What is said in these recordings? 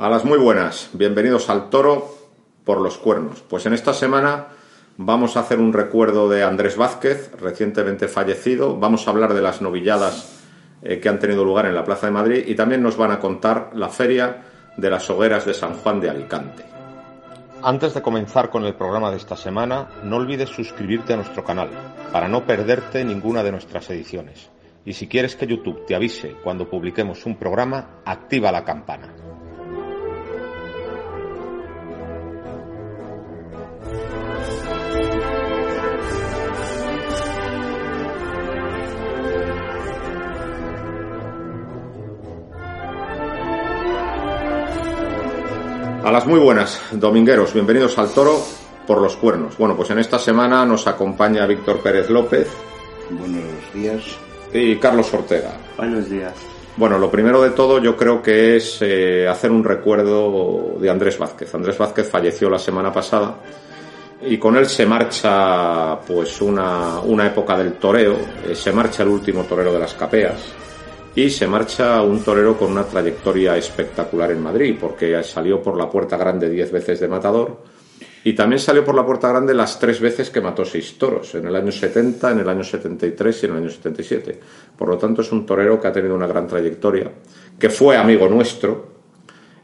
A las muy buenas, bienvenidos al toro por los cuernos. Pues en esta semana vamos a hacer un recuerdo de Andrés Vázquez, recientemente fallecido. Vamos a hablar de las novilladas eh, que han tenido lugar en la Plaza de Madrid y también nos van a contar la feria de las hogueras de San Juan de Alicante. Antes de comenzar con el programa de esta semana, no olvides suscribirte a nuestro canal para no perderte ninguna de nuestras ediciones. Y si quieres que YouTube te avise cuando publiquemos un programa, activa la campana. A las muy buenas, domingueros, bienvenidos al toro por los cuernos. Bueno, pues en esta semana nos acompaña Víctor Pérez López. Buenos días. Y Carlos Ortega. Buenos días. Bueno, lo primero de todo yo creo que es eh, hacer un recuerdo de Andrés Vázquez. Andrés Vázquez falleció la semana pasada y con él se marcha pues una, una época del toreo, eh, se marcha el último torero de las capeas y se marcha un torero con una trayectoria espectacular en Madrid, porque salió por la puerta grande diez veces de matador y también salió por la puerta grande las tres veces que mató seis toros, en el año 70, en el año 73 y en el año 77. Por lo tanto, es un torero que ha tenido una gran trayectoria, que fue amigo nuestro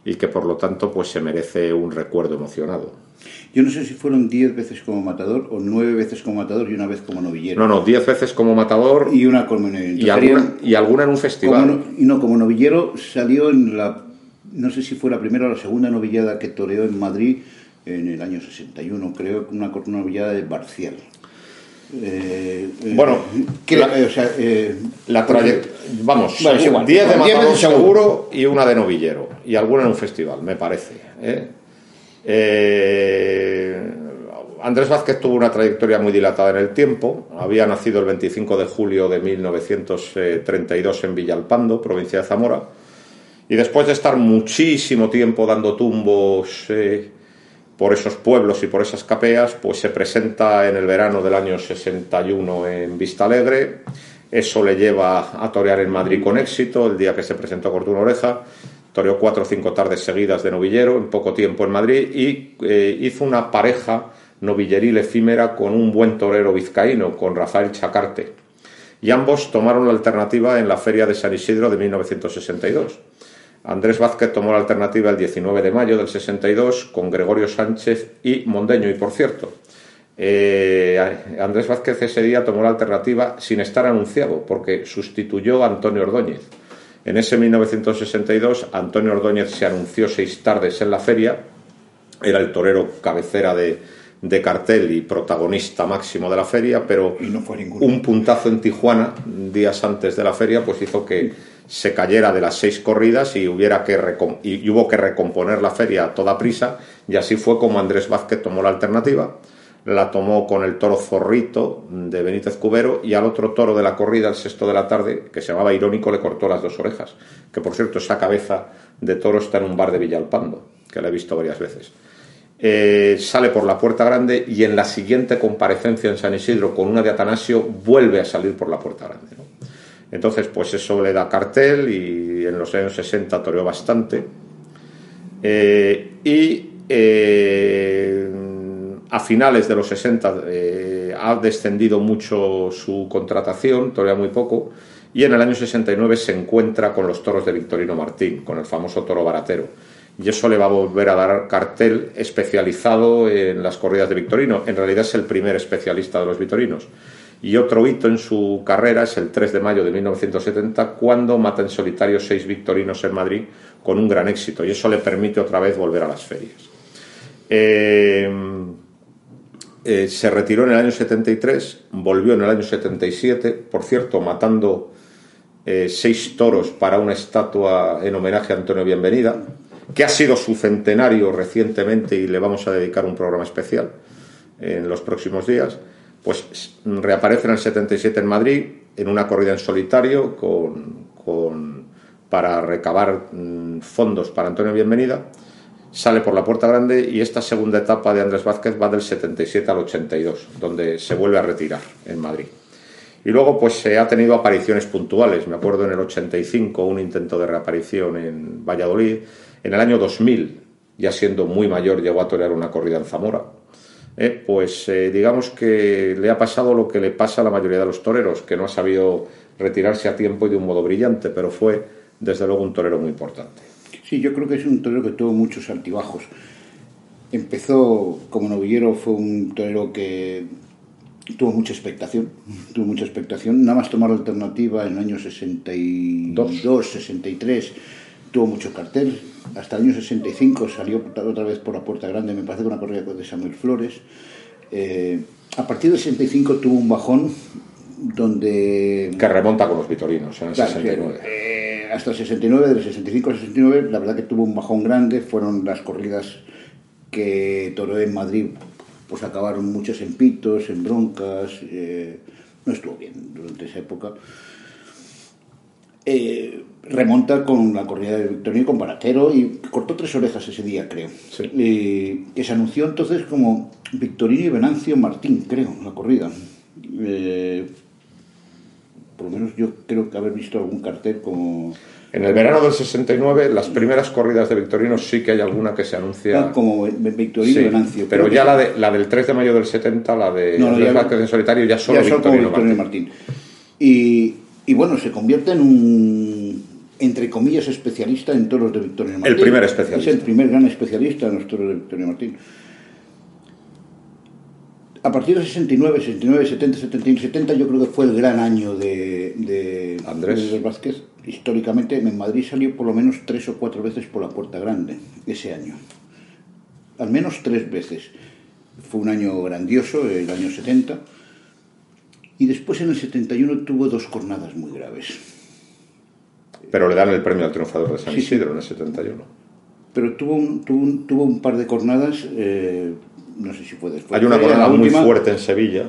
y que por lo tanto pues se merece un recuerdo emocionado. Yo no sé si fueron diez veces como matador o nueve veces como matador y una vez como novillero. No, no, diez veces como matador y una como y alguna, y alguna en un festival. Y no, como novillero salió en la, no sé si fue la primera o la segunda novillada que toreó en Madrid en el año 61, creo, una novillada de Barcial. Eh, bueno, que, la, o sea, eh, la trayectoria. Vamos, 10 de matador seguro y una de novillero. Y alguna en un festival, me parece. ¿eh? Eh, Andrés Vázquez tuvo una trayectoria muy dilatada en el tiempo. Había nacido el 25 de julio de 1932 en Villalpando, provincia de Zamora. Y después de estar muchísimo tiempo dando tumbos eh, por esos pueblos y por esas capeas, pues se presenta en el verano del año 61 en Vista Alegre. Eso le lleva a torear en Madrid con éxito el día que se presentó Cortuna Oreja toreó cuatro o cinco tardes seguidas de novillero en poco tiempo en Madrid y eh, hizo una pareja novilleril efímera con un buen torero vizcaíno, con Rafael Chacarte. Y ambos tomaron la alternativa en la Feria de San Isidro de 1962. Andrés Vázquez tomó la alternativa el 19 de mayo del 62 con Gregorio Sánchez y Mondeño. Y por cierto, eh, Andrés Vázquez ese día tomó la alternativa sin estar anunciado, porque sustituyó a Antonio Ordóñez. En ese 1962, Antonio Ordóñez se anunció seis tardes en la feria, era el torero cabecera de, cartel y protagonista máximo de la feria, pero un puntazo en Tijuana días antes de la feria pues hizo que se cayera de las seis corridas y, hubiera que y hubo que recomponer la feria a toda prisa. Y así fue como Andrés Vázquez tomó la alternativa la tomó con el toro Zorrito de Benítez Cubero y al otro toro de la corrida, el sexto de la tarde, que se llamaba Irónico, le cortó las dos orejas. Que por cierto, esa cabeza de toro está en un bar de Villalpando, que la he visto varias veces. Eh, sale por la puerta grande y en la siguiente comparecencia en San Isidro con una de Atanasio vuelve a salir por la puerta grande. Entonces, pues eso le da cartel y en los años 60 toreó bastante. Eh, y eh, a finales de los 60 eh, ha descendido mucho su contratación, todavía muy poco, y en el año 69 se encuentra con los toros de Victorino Martín, con el famoso toro baratero. Y eso le va a volver a dar cartel especializado en las corridas de Victorino. En realidad es el primer especialista de los Victorinos. Y otro hito en su carrera es el 3 de mayo de 1970, cuando mata en solitario seis Victorinos en Madrid con un gran éxito. Y eso le permite otra vez volver a las ferias. Eh, eh, se retiró en el año 73, volvió en el año 77, por cierto, matando eh, seis toros para una estatua en homenaje a Antonio Bienvenida, que ha sido su centenario recientemente y le vamos a dedicar un programa especial en los próximos días. Pues reaparece en el 77 en Madrid en una corrida en solitario con, para recabar mm, fondos para Antonio Bienvenida sale por la puerta grande y esta segunda etapa de Andrés Vázquez va del 77 al 82, donde se vuelve a retirar en Madrid. Y luego pues se ha tenido apariciones puntuales, me acuerdo en el 85 un intento de reaparición en Valladolid, En el año 2000, ya siendo muy mayor, llegó a torear una corrida en Zamora. Eh, pues eh, digamos que le ha pasado lo que le pasa a la mayoría de los toreros, que no ha sabido retirarse a tiempo y de un modo brillante, pero fue desde luego un torero muy importante. Sí, yo creo que es un torero que tuvo muchos altibajos. Empezó como novillero, fue un torero que tuvo mucha expectación, tuvo mucha expectación. Nada más tomar la alternativa en el año 62, 63, tuvo mucho cartel. Hasta el año 65 salió otra vez por la Puerta Grande, me parece, con una corrida de Samuel Flores. Eh, a partir del 65 tuvo un bajón donde... Que remonta con los vitorinos en el 69. Eh, hasta el 69, del 65 al 69, la verdad que tuvo un bajón grande, fueron las corridas que toreó en Madrid, pues acabaron muchos en pitos, en broncas, eh, no estuvo bien durante esa época. Eh, remonta con la corrida de Victorino con Baratero y cortó tres orejas ese día, creo. que se anunció entonces como Victorino y Venancio Martín, creo, la corrida. Eh, por lo menos yo creo que haber visto algún cartel como... En el verano del 69, las primeras corridas de Victorino sí que hay alguna que se anuncia... Ah, como Victorino y Venancio. Pero ya la, de, la del 3 de mayo del 70, la de no, en solitario, ya solo, ya Victorino, Martín. Martín. Y, y bueno, se convierte en un, entre comillas, especialista en toros de Victorino Martín. El primer especialista. Es el primer gran especialista en los toros de Victorino Martín. A partir de 69, 69, 70, 71, 70, yo creo que fue el gran año de, de Andrés. Vázquez. Históricamente, en Madrid salió por lo menos tres o cuatro veces por la Puerta Grande ese año. Al menos tres veces. Fue un año grandioso, el año 70 y después en el 71 tuvo dos jornadas muy graves. Pero le dan el premio al triunfador de San Isidro en el 71. Pero tuvo un, tuvo tuvo un par de jornadas, eh, no sé si fue después. Hay una jornada muy fuerte en Sevilla.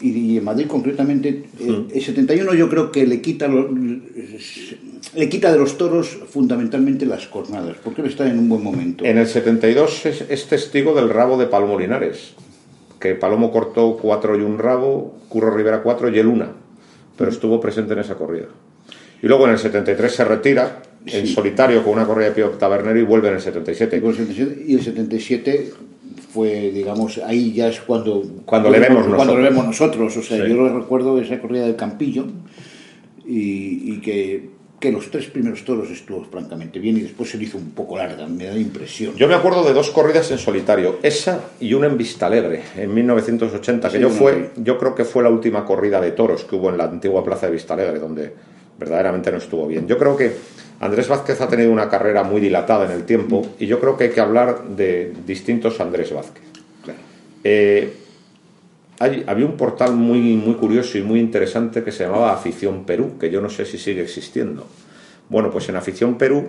Y, en Madrid concretamente, eh, el 71 yo creo que le quita, le quita de los toros fundamentalmente las jornadas, porque él está en un buen momento. En el 72 es, es testigo del rabo de Palomo Linares que Palomo cortó cuatro y un rabo, Curro Rivera cuatro y el una, pero estuvo presente en esa corrida. Y luego en el 73 se retira en solitario con una corrida de Pío Tabernero y vuelve en el 77. Y el 77 fue, digamos, ahí ya es cuando... Cuando le vemos cuando nosotros. vemos nosotros. O sea, yo recuerdo esa corrida del Campillo y, y que que los tres primeros toros estuvo francamente bien y después se le hizo un poco larga, me da la impresión. Yo me acuerdo de dos corridas en solitario, esa y una en Vista Alegre, en 1980, que yo, fue, yo creo que fue la última corrida de toros que hubo en la antigua plaza de Vista Alegre, donde verdaderamente no estuvo bien. Yo creo que Andrés Vázquez ha tenido una carrera muy dilatada en el tiempo y yo creo que hay que hablar de distintos Andrés Vázquez. Eh, había un portal muy, muy curioso y muy interesante que se llamaba Afición Perú, que yo no sé si sigue existiendo. Bueno, pues en Afición Perú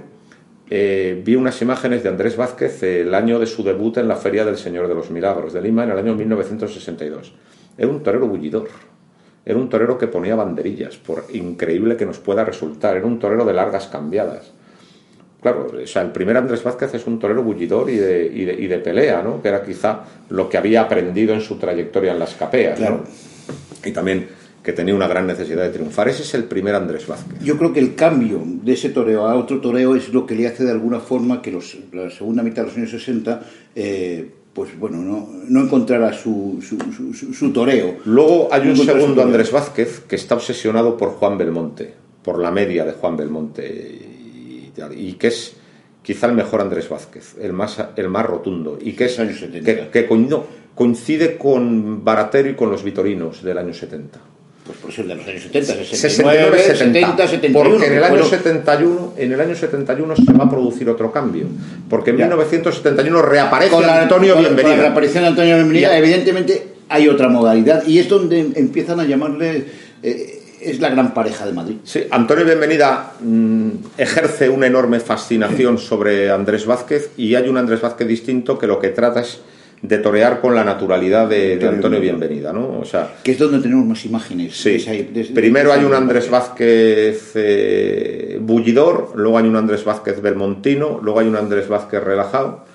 eh, vi unas imágenes de Andrés Vázquez el año de su debut en la Feria del Señor de los Milagros de Lima en el año 1962. Era un torero bullidor, era un torero que ponía banderillas, por increíble que nos pueda resultar, era un torero de largas cambiadas. Claro, o sea, el primer Andrés Vázquez es un torero bullidor y de, y de, pelea, ¿no? Que era quizá lo que había aprendido en su trayectoria en las capeas, ¿no? Y también que tenía una gran necesidad de triunfar. Ese es el primer Andrés Vázquez. Yo creo que el cambio de ese toreo a otro toreo es lo que le hace de alguna forma que los, la segunda mitad de los años 60, eh, pues bueno, no, no encontrara su, su, su, toreo. Luego hay un segundo Andrés Vázquez que está obsesionado por Juan Belmonte, por la media de Juan Belmonte y que es quizá el mejor Andrés Vázquez, el más, el más rotundo, y que, es, que, que coincide con Baratero y con los Vitorinos del año 70. Pues por eso de los años 70, 69, 70, 71. Porque en el, año 71, en el año 71 se va a producir otro cambio. Porque en 1971 reaparece Antonio Bienvenida. Con la reaparición de Antonio Bienvenida, evidentemente hay otra modalidad. Y es donde empiezan a llamarle... Eh, es la gran pareja de Madrid. Sí, Antonio Bienvenida mm, ejerce una enorme fascinación sobre Andrés Vázquez y hay un Andrés Vázquez distinto que lo que trata es de torear con la naturalidad de, Antonio Bienvenida, ¿no? O sea, que es donde tenemos más imágenes. Sí. Primero hay un Andrés Vázquez eh, bullidor, luego hay un Andrés Vázquez belmontino, luego hay un Andrés Vázquez relajado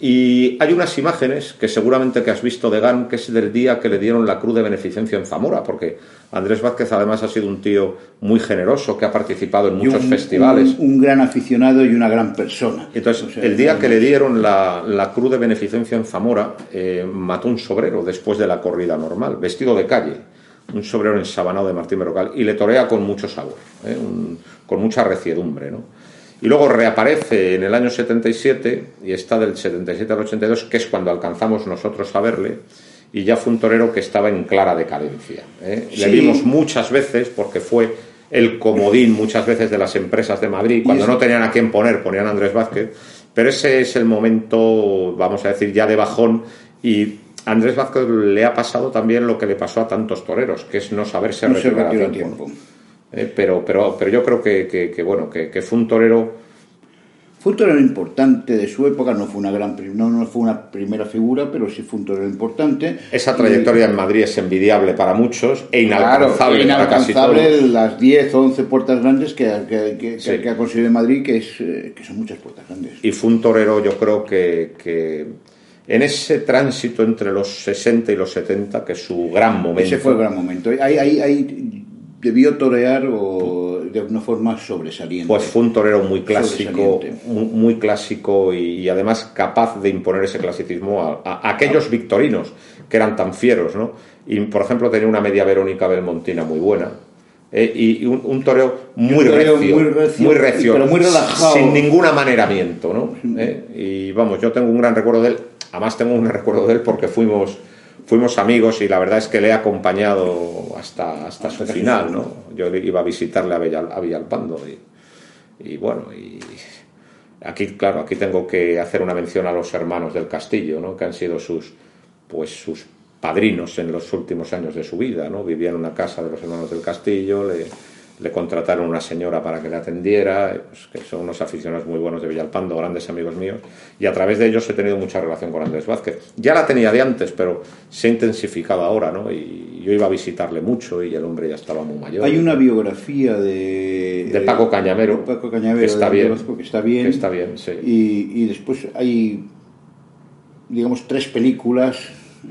Y hay unas imágenes que seguramente que has visto de GAN, que es del día que le dieron la Cruz de Beneficencia en Zamora, porque Andrés Vázquez además ha sido un tío muy generoso, que ha participado en muchos festivales. Un, gran aficionado y una gran persona. Entonces, el día que le dieron la, Cruz de Beneficencia en Zamora, eh, mató un sobrero después de la corrida normal, vestido de calle, un sobrero ensabanado de Martín Berrocal, y le torea con mucho sabor, eh, con mucha reciedumbre, ¿no? Y luego reaparece en el año 77 y está del 77 al 82, que es cuando alcanzamos nosotros a verle, y ya fue un torero que estaba en clara decadencia. ¿eh? Le vimos muchas veces porque fue el comodín muchas veces de las empresas de Madrid, cuando no tenían a quién poner, ponían a Andrés Vázquez, pero ese es el momento, vamos a decir, ya de bajón y Andrés Vázquez le ha pasado también lo que le pasó a tantos toreros, que es no saberse no retirar a tiempo. Eh, pero, pero, pero yo creo que, que, bueno, que, que, fue un torero. Fue un torero importante de su época, no fue una gran no, no fue una primera figura, pero sí fue un torero importante. Esa trayectoria en Madrid es envidiable para muchos e inalcanzable, para casi todos. las 10 o 11 puertas grandes que, que, ha conseguido Madrid, que, es, eh, que son muchas puertas grandes. Y fue un torero, yo creo que, en ese tránsito entre los 60 y los 70, que es su gran momento. Ese fue el gran momento. Hay, hay, hay debió torear o de una forma sobresaliente. Pues fue un torero muy clásico, muy, clásico y, además capaz de imponer ese clasicismo a, aquellos victorinos que eran tan fieros, ¿no? Y por ejemplo tenía una media Verónica Belmontina muy buena. Eh, y un, toreo muy, recio, muy, recio, pero muy relajado. sin ningún amaneramiento, ¿no? Eh, y vamos, yo tengo un gran recuerdo de él, además tengo un recuerdo de él porque fuimos fuimos amigos y la verdad es que le he acompañado hasta, hasta, su final, ¿no? Yo iba a visitarle a, Villalpando y, y, bueno, y aquí, claro, aquí tengo que hacer una mención a los hermanos del Castillo, ¿no? Que han sido sus, pues sus padrinos en los últimos años de su vida, ¿no? Vivía en una casa de los hermanos del Castillo, le, le contrataron una señora para que le atendiera, pues, que son unos aficionados muy buenos de Villalpando, grandes amigos míos, y a través de ellos he tenido mucha relación con Andrés Vázquez. Ya la tenía de antes, pero se ha intensificado ahora, ¿no? Y yo iba a visitarle mucho y el hombre ya estaba muy mayor. Hay una biografía de... De Paco Cañamero. Paco Cañamero, que está bien. que está bien. está bien, sí. Y, y después hay, digamos, tres películas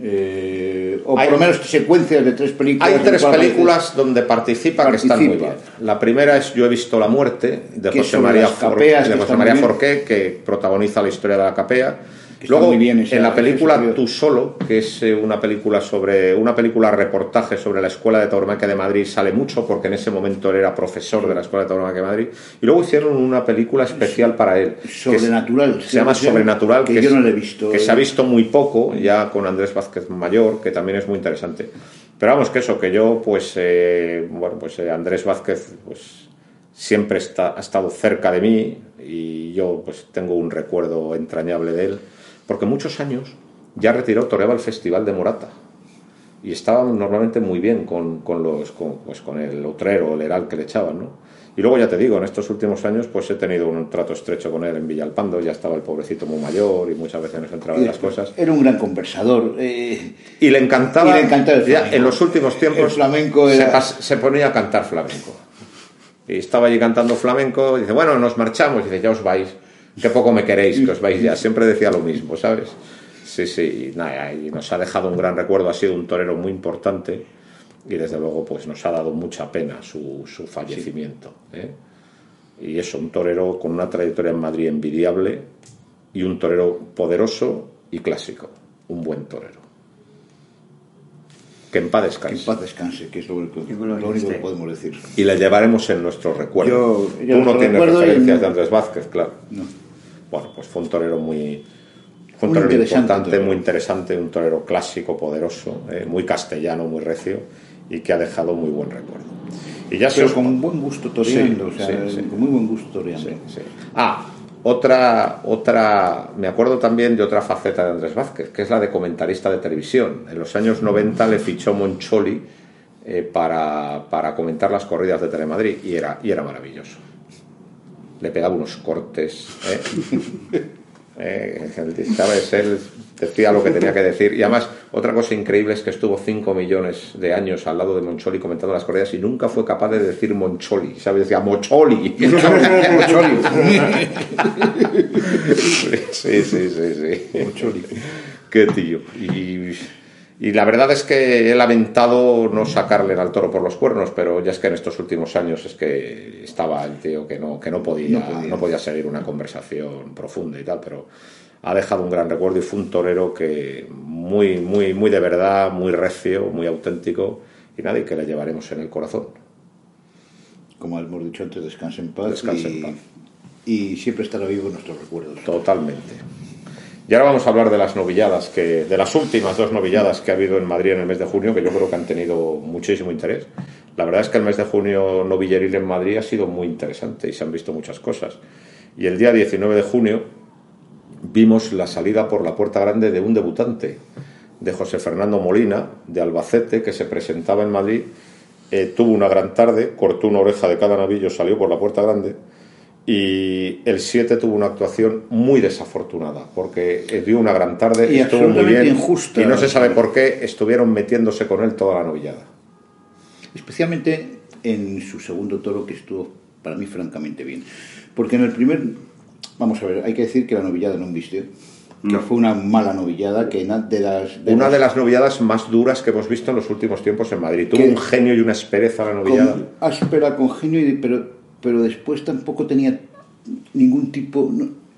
eh, o por lo menos secuencias de tres películas. Hay tres películas donde participa, que están muy bien. La primera es Yo he visto la muerte de José María Forqué, que protagoniza la historia de la capea. Luego, en la película Tú solo, que es eh, una película sobre una película reportaje sobre la Escuela de Tauromaquia de Madrid, sale mucho porque en ese momento él era profesor de la Escuela de Tauromaquia de Madrid. Y luego hicieron una película especial para él. Sobrenatural. se llama Sobrenatural, que, yo no he visto. Que se ha visto muy poco, ya con Andrés Vázquez Mayor, que también es muy interesante. Pero vamos, que eso, que yo, pues, eh, bueno, pues eh, Andrés Vázquez, pues siempre está, ha estado cerca de mí y yo, pues, tengo un recuerdo entrañable de él porque muchos años ya retiró, toreaba el Festival de Morata y estaba normalmente muy bien con, con los, con, pues con el otrero, el heral que le echaban, ¿no? Y luego ya te digo, en estos últimos años pues he tenido un trato estrecho con él en Villalpando, ya estaba el pobrecito muy mayor y muchas veces nos entraba en las cosas. Era un gran conversador. Eh, y le encantaba, y le encantaba el ya en los últimos tiempos flamenco se, se, ponía a cantar flamenco. Y estaba allí cantando flamenco, y dice, bueno, nos marchamos, y dice, ya os vais. Qué poco me queréis, que os vais ya. Siempre decía lo mismo, ¿sabes? Sí, sí, y, nada, y nos ha dejado un gran recuerdo, ha sido un torero muy importante y desde luego pues nos ha dado mucha pena su, su fallecimiento. ¿eh? Y eso, un torero con una trayectoria en Madrid envidiable y un torero poderoso y clásico, un buen torero. Que en paz descanse. Que en paz descanse, que es lo, único, que podemos decir. Y le llevaremos en nuestro recuerdo. Tú no tienes referencias de Andrés Vázquez, claro. No bueno, pues fue un torero muy, fue un torero importante, muy interesante, un torero clásico, poderoso, eh, muy castellano, muy recio y que ha dejado muy buen recuerdo. Y ya Pero con buen gusto toreando, o sea, con muy buen gusto toreando. Ah, otra, otra, me acuerdo también de otra faceta de Andrés Vázquez, que es la de comentarista de televisión. En los años 90 le fichó Moncholi eh, para, para comentar las corridas de Telemadrid y era, y era maravilloso le pegaba unos cortes. ¿eh? eh, ¿sabes? Él decía lo que tenía que decir. Y además, otra cosa increíble es que estuvo 5 millones de años al lado de Moncholi comentando las correas y nunca fue capaz de decir Moncholi, ¿sabes? Decía Mocholi. Mocholi. sí, sí, sí, sí. Mocholi. Qué tío. Y, y la verdad es que he lamentado no sacarle al toro por los cuernos, pero ya es que en estos últimos años es que estaba el tío que no, que no podía, no podía, no podía seguir una conversación profunda y tal, pero ha dejado un gran recuerdo y fue un torero que muy, muy, muy de verdad, muy recio, muy auténtico y nada, y que le llevaremos en el corazón. Como hemos dicho antes, descanse en paz, Descanse y, en paz. y siempre estará vivo en nuestros recuerdos. Totalmente. Y ahora vamos a hablar de las novilladas, que, de las últimas dos novilladas que ha habido en Madrid en el mes de junio, que yo creo que han tenido muchísimo interés. La verdad es que el mes de junio novilleril en Madrid ha sido muy interesante y se han visto muchas cosas. Y el día 19 de junio vimos la salida por la puerta grande de un debutante, de José Fernando Molina, de Albacete, que se presentaba en Madrid, eh, tuvo una gran tarde, cortó una oreja de cada navillo, salió por la puerta grande, y el 7 tuvo una actuación muy desafortunada, porque eh, dio una gran tarde, Y estuvo muy bien, injusta. y no se sabe por qué estuvieron metiéndose con él toda la novillada. Especialmente en su segundo toro, que estuvo para mí francamente bien. Porque en el primer, vamos a ver, hay que decir que la novillada no embistió, que fue una mala novillada, que de las... Una las- de las novilladas más duras que hemos visto en los últimos tiempos en Madrid. Tuvo un genio y una aspereza la con novillada. áspera, con genio, y- pero, pero después tampoco tenía ningún tipo,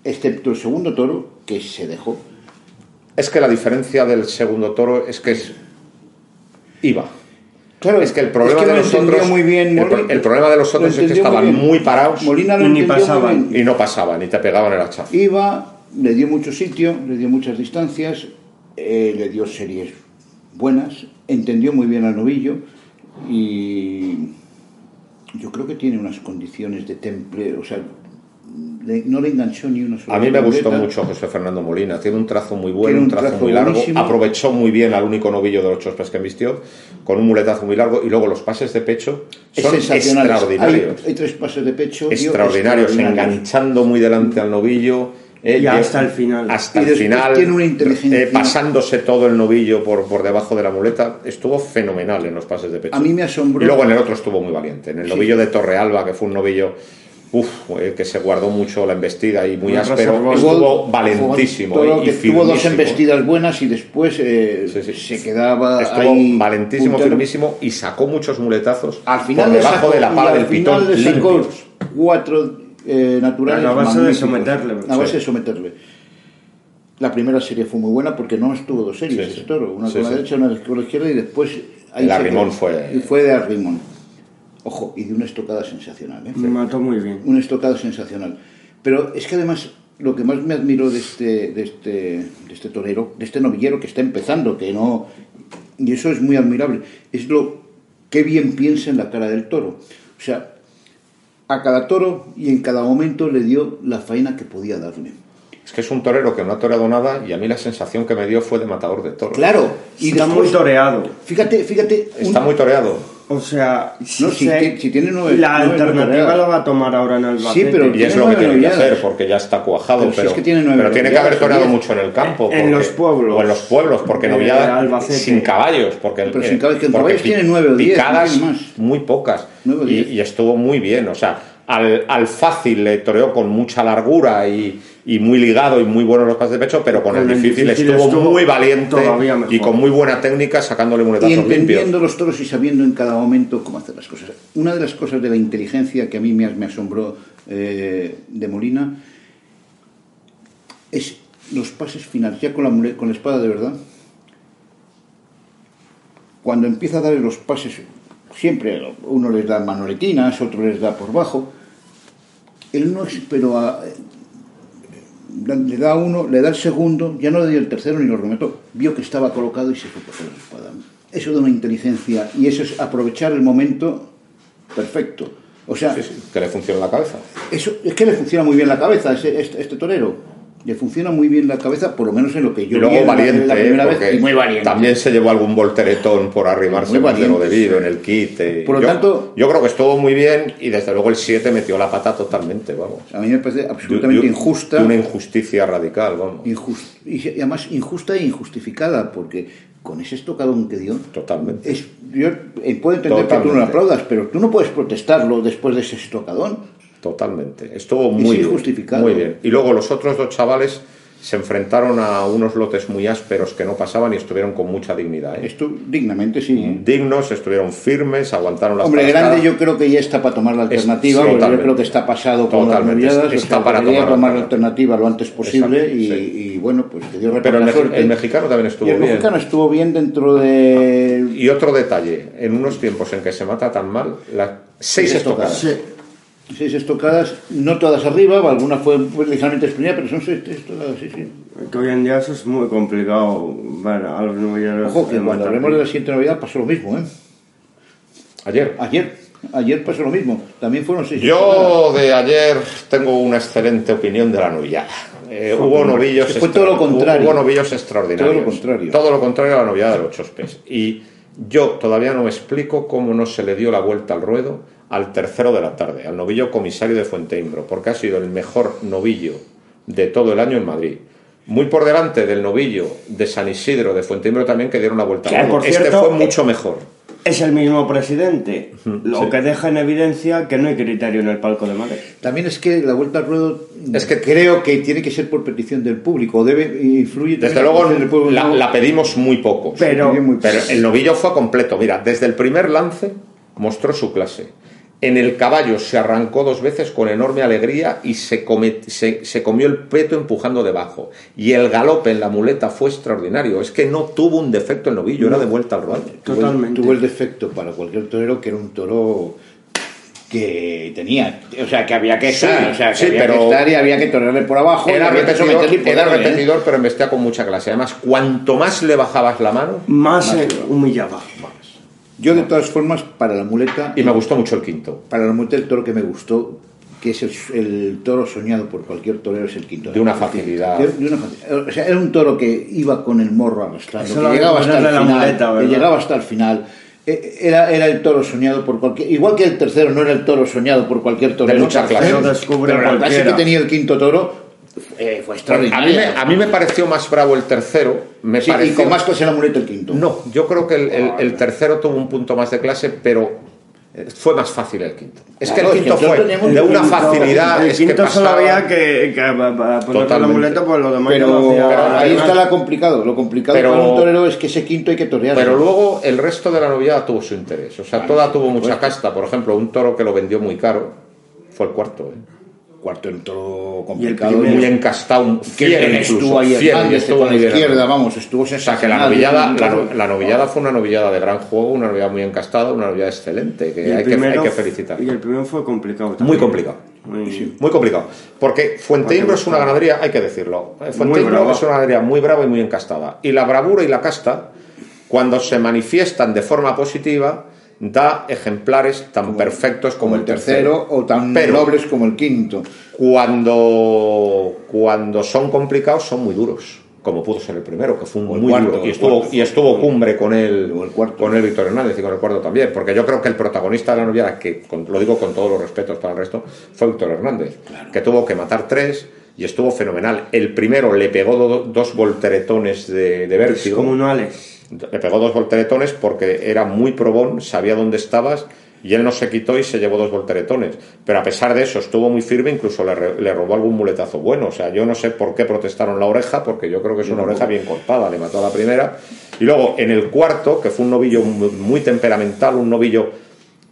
excepto el segundo toro, que se dejó. Es que la diferencia del segundo toro es que es iba. Claro, Es que el problema es que de lo los otros, muy bien el, pro- Molina. el problema de los Lo otros es que estaban muy parados Molina lo Y ni pasaban. y no pasaban y te pegaban el hachazo. Iba, le dio mucho sitio, le dio muchas distancias, eh, le dio series buenas, entendió muy bien al novillo y yo creo que tiene unas condiciones de temple, o sea, no le enganchó ni una sola A mí me gustó mucho José Fernando Molina. Tiene un trazo muy bueno, un un trazo, muy largo. buenísimo. Aprovechó muy bien al único novillo de los chospes que embistió, con un muletazo muy largo. Y luego los pases de pecho son extraordinarios. Hay, hay tres pases de pecho. extraordinarios, enganchando muy delante al novillo. Eh, Y hasta el final. Hasta Y el final. tiene una inteligencia. eh, pasándose todo el novillo por, por debajo de la muleta. Estuvo fenomenal en los pases de pecho. A mí me asombró. Y luego en el otro estuvo muy valiente. En el Sí. novillo de Torrealba, que fue un novillo. Uf, eh, que se guardó mucho la embestida y muy áspero. Estuvo valentísimo. Todo eh, que y tuvo dos firmísimo. embestidas buenas y después eh, Sí, sí. se quedaba Estuvo ahí valentísimo, puntero. firmísimo y sacó muchos muletazos Al final por debajo sacó, de la y pala al del pitón cuatro eh, naturales A base de someterle. A base Sí. de someterle. La primera serie fue muy buena porque no estuvo dos series, Sí, sí. ese toro, una Sí, con la derecha, una con la izquierda y después El se arrimón fue- y fue de arrimón. Ojo, y de una estocada sensacional, ¿eh? Me mató muy bien. un estocado sensacional. Pero es que además lo que más me admiro de este, de este, de este torero, de este novillero que está empezando, que no. Y eso es muy admirable, es lo que bien piensa en la cara del toro. O sea, a cada toro y en cada momento le dio la faena que podía darle. Es que es un torero que no ha toreado nada y a mí la sensación que me dio fue de matador de toros. Claro, y Está después- muy toreado. Fíjate, fíjate. un- Está muy toreado. O sea, No, si ti- si tiene nueve- la nueve alternativa la va a tomar ahora en Albacete. pero- Y es lo que tiene que hacer porque ya está cuajado. Pero si Pero, es que tiene nueve pero tiene que haber diez. mucho en el campo. En los pueblos. O en los pueblos, porque De novillada Albacete. sin caballos. Porque, el- Pero sin caballos, que en porque caballos tiene nueve o diez, Picadas no más. muy pocas. Nueve o y, y estuvo muy bien. O sea, al, al fácil le toreó con mucha largura y, y muy ligado y muy bueno en los pases de pecho, pero con, el el difícil, difícil estuvo, estuvo muy valiente y con muy buena técnica sacándole y muletazos limpios. entendiendo los toros y sabiendo en cada momento cómo hacer las cosas. Una de las cosas de la inteligencia que a mí me, me asombró eh, de Molina es los pases finales, ya con la, con la espada de verdad. Cuando empieza a dar los pases, siempre uno les da manoletinas, otro les da por bajo. Él no esperó a, le da uno, le da el segundo, ya no le dio el tercero ni lo remató. Vio que estaba colocado y se fue por la espada. Eso de una inteligencia y eso es aprovechar el momento perfecto. O sea, Sí, sí, que le funciona la cabeza. eso es que le funciona muy bien la cabeza este, este torero. Le funciona muy bien la cabeza, por lo menos en lo que yo y luego vi valiente, la primera vez, y muy valiente. también se llevó algún volteretón por arrimarse Muy más de lo debido en el kit. Por lo yo, tanto- yo creo que estuvo muy bien y desde luego el 7 metió la pata totalmente, vamos. A mí me parece absolutamente injusta. una injusticia radical, vamos. Injust- y además injusta e injustificada, porque con ese estocadón que dio, Totalmente. es, yo eh, puedo entender que tú no lo aplaudas, pero tú no puedes protestarlo después de ese estocadón. Totalmente. Estuvo Es muy bien. injustificado. Muy bien. Y luego los otros dos chavales se enfrentaron a unos lotes muy ásperos que no pasaban y estuvieron con mucha dignidad. ¿eh? Esto dignamente sí. Dignos, estuvieron firmes, aguantaron las Hombre, grande yo creo que ya está para tomar la Es- alternativa, porque yo creo que está pasado con las Totalmente. o Está sea, para tomar la tomar la alternativa. lo antes posible y, sí. y, bueno, pues que Dios Pero el, suerte. mexicano también estuvo y el bien. mexicano estuvo bien dentro de... Y otro detalle, en unos tiempos en que se mata tan mal, las seis estocadas. Seis estocadas, no todas arriba, alguna fue ligeramente exprimida, pero son seis estocadas, sí, sí. Que hoy en día eso es muy complicado ver a los novilleros. Ojo, que cuando hablemos de la siguiente Navidad pasó lo mismo, ¿eh? Ayer. Ayer, ayer pasó lo mismo, también fueron seis estocadas. Yo de ayer tengo una excelente opinión de la novillada. Eh, hubo novillos fue todo lo contrario. Hubo novillos extraordinarios. Todo lo contrario. Todo lo contrario a la novillada de los Chospes. Y yo todavía no me explico cómo no se le dio la vuelta al ruedo al tercero de la tarde, al novillo comisario de Fuenteimbro, porque ha sido el mejor novillo de todo el año en Madrid. Muy por delante del novillo de San Isidro de Fuenteimbro también que dieron la vuelta Que, al ruedo. por Este cierto, fue mucho mejor. Es el mismo presidente, lo sí. que deja en evidencia que no hay criterio en el palco de Madrid. También es que la vuelta al ruedo Es que- creo que tiene que ser por petición del público, debe influye Desde luego la petición del público. la, la pedimos muy poco. Pero- muy Pero el novillo fue completo. Mira, desde el primer lance mostró su clase. En el caballo se arrancó dos veces con enorme alegría y se, come- se, se comió el peto empujando debajo. Y el galope en la muleta fue extraordinario. Es que no tuvo un defecto el novillo, era de vuelta al ruedo. Tuvo el- Totalmente. Tuvo el defecto para cualquier torero que era un toro que tenía, o sea, que había que Sí, estar, o sea, que sí, había pero- que estar y había que torerle por abajo, Era repetidor, era ¿eh? repetidor, pero embestía con mucha clase. Además, cuanto más le bajabas la mano, Más Más humillaba. Yo de todas formas para la muleta y me gustó mucho el quinto. para la muleta el toro que me gustó que es el, el toro soñado por cualquier torero es el quinto. De una facilidad. De, de una facilidad. O sea, era un toro que iba con el morro arrastrando, que llegaba hasta el final, muleta, que ¿verdad? llegaba hasta el final. Eh, Era, era el toro soñado por cualquier. Igual que el tercero no era el toro soñado por cualquier torero. mucha clase. Pero la clase que tenía el quinto toro eh, fue A mí, extraordinaria. me, a mí me pareció más bravo el tercero. Me Sí, y con más clase la muleta el quinto. No, yo creo que el, el- el tercero tuvo un punto más de clase, pero eh, fue más fácil el quinto. Es Claro, que el que quinto fue de el una quinto- facilidad. el es que quinto solo había que, que para poner la Totalmente. muleta, pues lo demás Pero, hacía- ahí además, está lo complicado. Lo complicado Pero- para un torero es que ese quinto hay que torear. Pero luego el resto de la novillada tuvo su interés. O sea, Claro, toda tuvo mucha casta. Por ejemplo, un toro que lo vendió muy caro fue el cuarto. ¿eh? Cuarto en todo Y el complicado. Muy encastado, que estuvo ahí Hernández estuvo con la muy izquierda, vamos, estuvo O sea que sensacional. la novillada, la, la novillada fue una novillada de gran juego, una novillada muy encastada, una novillada excelente, que hay, que hay que felicitar. Y el primero fue complicado. Muy también. complicado. Muy- Muy complicado. Porque Fuenteimbro Porque es una ganadería, hay que decirlo. Muy brava. es una ganadería muy brava y muy encastada. Y la bravura y la casta, cuando se manifiestan de forma positiva, da ejemplares tan perfectos como, como el tercero o tan Pero- nobles como el quinto. Cuando, cuando son complicados, son muy duros. Como pudo ser el primero, que fue un muy cuarto, duro. Y estuvo, cuarto. y estuvo cumbre con el, el cuarto. con el Víctor Hernández y con el cuarto también. Porque yo creo que el protagonista de la novia, que con- lo digo con todos los respetos para el resto, fue Víctor Hernández. Que tuvo que matar tres y estuvo fenomenal. El primero le pegó do- dos volteretones de, de Es vértigo. como un Alex. Le pegó dos volteretones porque era muy probón, sabía dónde estabas y él no se quitó y se llevó dos volteretones. Pero a pesar de eso estuvo muy firme, incluso le, le robó algún muletazo bueno. O sea, yo no sé por qué protestaron la oreja, porque yo creo que es una oreja bien cortada, le mató a la primera. Y luego en el cuarto, que fue un novillo muy, muy temperamental, un novillo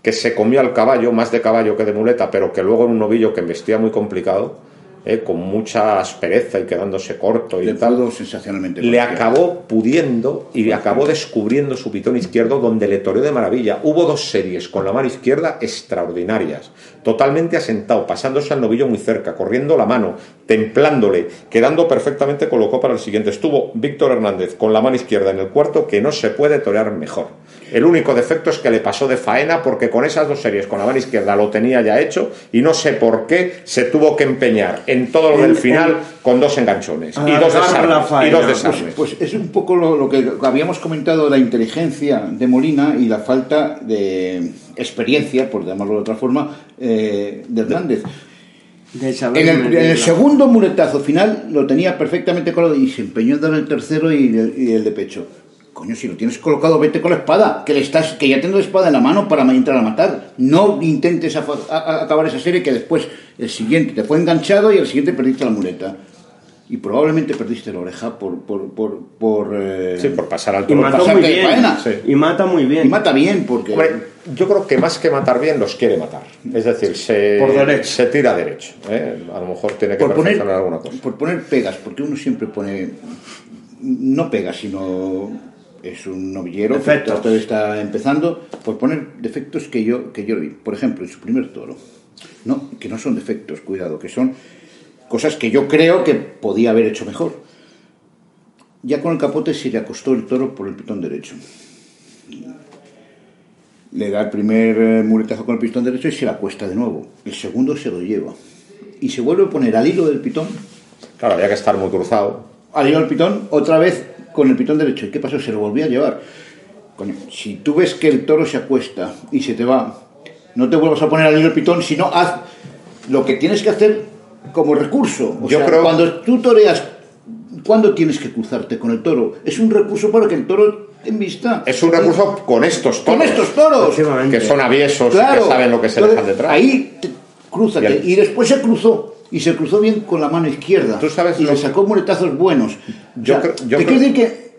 que se comió al caballo, más de caballo que de muleta, pero que luego era un novillo que embestía muy complicado, eh, con mucha aspereza y quedándose corto y Le tal pudo sensacionalmente. le cualquiera. acabó pudiendo y acabó descubriendo su pitón izquierdo donde le toreó de maravilla. Hubo dos series con la mano izquierda extraordinarias, totalmente asentado, pasándose al novillo muy cerca, corriendo la mano, templándole, quedando perfectamente colocó para el siguiente. Estuvo Víctor Hernández con la mano izquierda en el cuarto que no se puede torear mejor. El único defecto es que le pasó de faena porque con esas dos series con la mano izquierda lo tenía ya hecho y no sé por qué se tuvo que empeñar en todo lo del final con dos enganchones y dos Alargar la desarmes. Y dos Pues- desarmes. Pues es un poco lo, lo que habíamos comentado de la inteligencia de Molina y la falta de experiencia, por llamarlo de otra forma, eh, de Hernández. De En el, en el medirla. segundo muletazo final lo tenía perfectamente colocado y se empeñó en dar el tercero y el, y el de pecho. Coño, si lo tienes colocado, vete con la espada, que le estás, que ya tienes la espada en la mano para entrar a matar. No intentes afa- a- a- acabar esa serie que después el siguiente te fue enganchado y el siguiente perdiste la muleta. Y probablemente perdiste la oreja por... por, por, por, eh, Sí, por pasar al Y toro. mata pasarte muy bien. Sí. Y mata muy bien. y mata bien porque... Hombre, yo creo que más que matar bien, los quiere matar. Es decir, se, Por derecho. se tira derecho. ¿eh? A lo mejor tiene que por poner, alguna cosa. por poner pegas, porque uno siempre pone, no pegas, sino es un novillero que Defectos. todavía está empezando, por poner defectos que yo, que yo vi. Por ejemplo, en su primer toro, no, que no son defectos, cuidado, que son cosas que yo creo que podía haber hecho mejor. Ya con el capote se le acostó el toro por el pitón derecho. Le da el primer eh, muletazo con el pistón derecho y se la acuesta de nuevo. El segundo se lo lleva. Y se vuelve a poner al hilo del pitón, Claro, había que estar muy cruzado. al hilo del pitón, otra vez con el pitón derecho. ¿Y qué pasó? Se lo volvió a llevar. Coño, si tú ves que el toro se acuesta y se te va, no te vuelvas a poner al hilo del pitón, sino haz lo que tienes que hacer como recurso. O Yo sea, creo- cuando tú toreas, ¿cuándo tienes que cruzarte con el toro? Es un recurso para que el toro en vista. Es un recurso con estos toros. Con estos toros. Que son aviesos y que saben lo que se Entonces, dejan detrás. Ahí te- crúzate. Y el- Y después se cruzó. Y se cruzó bien con la mano izquierda. Tú sabes y le sacó muletazos buenos. Yo O sea, creo- yo te creo- quiero decir que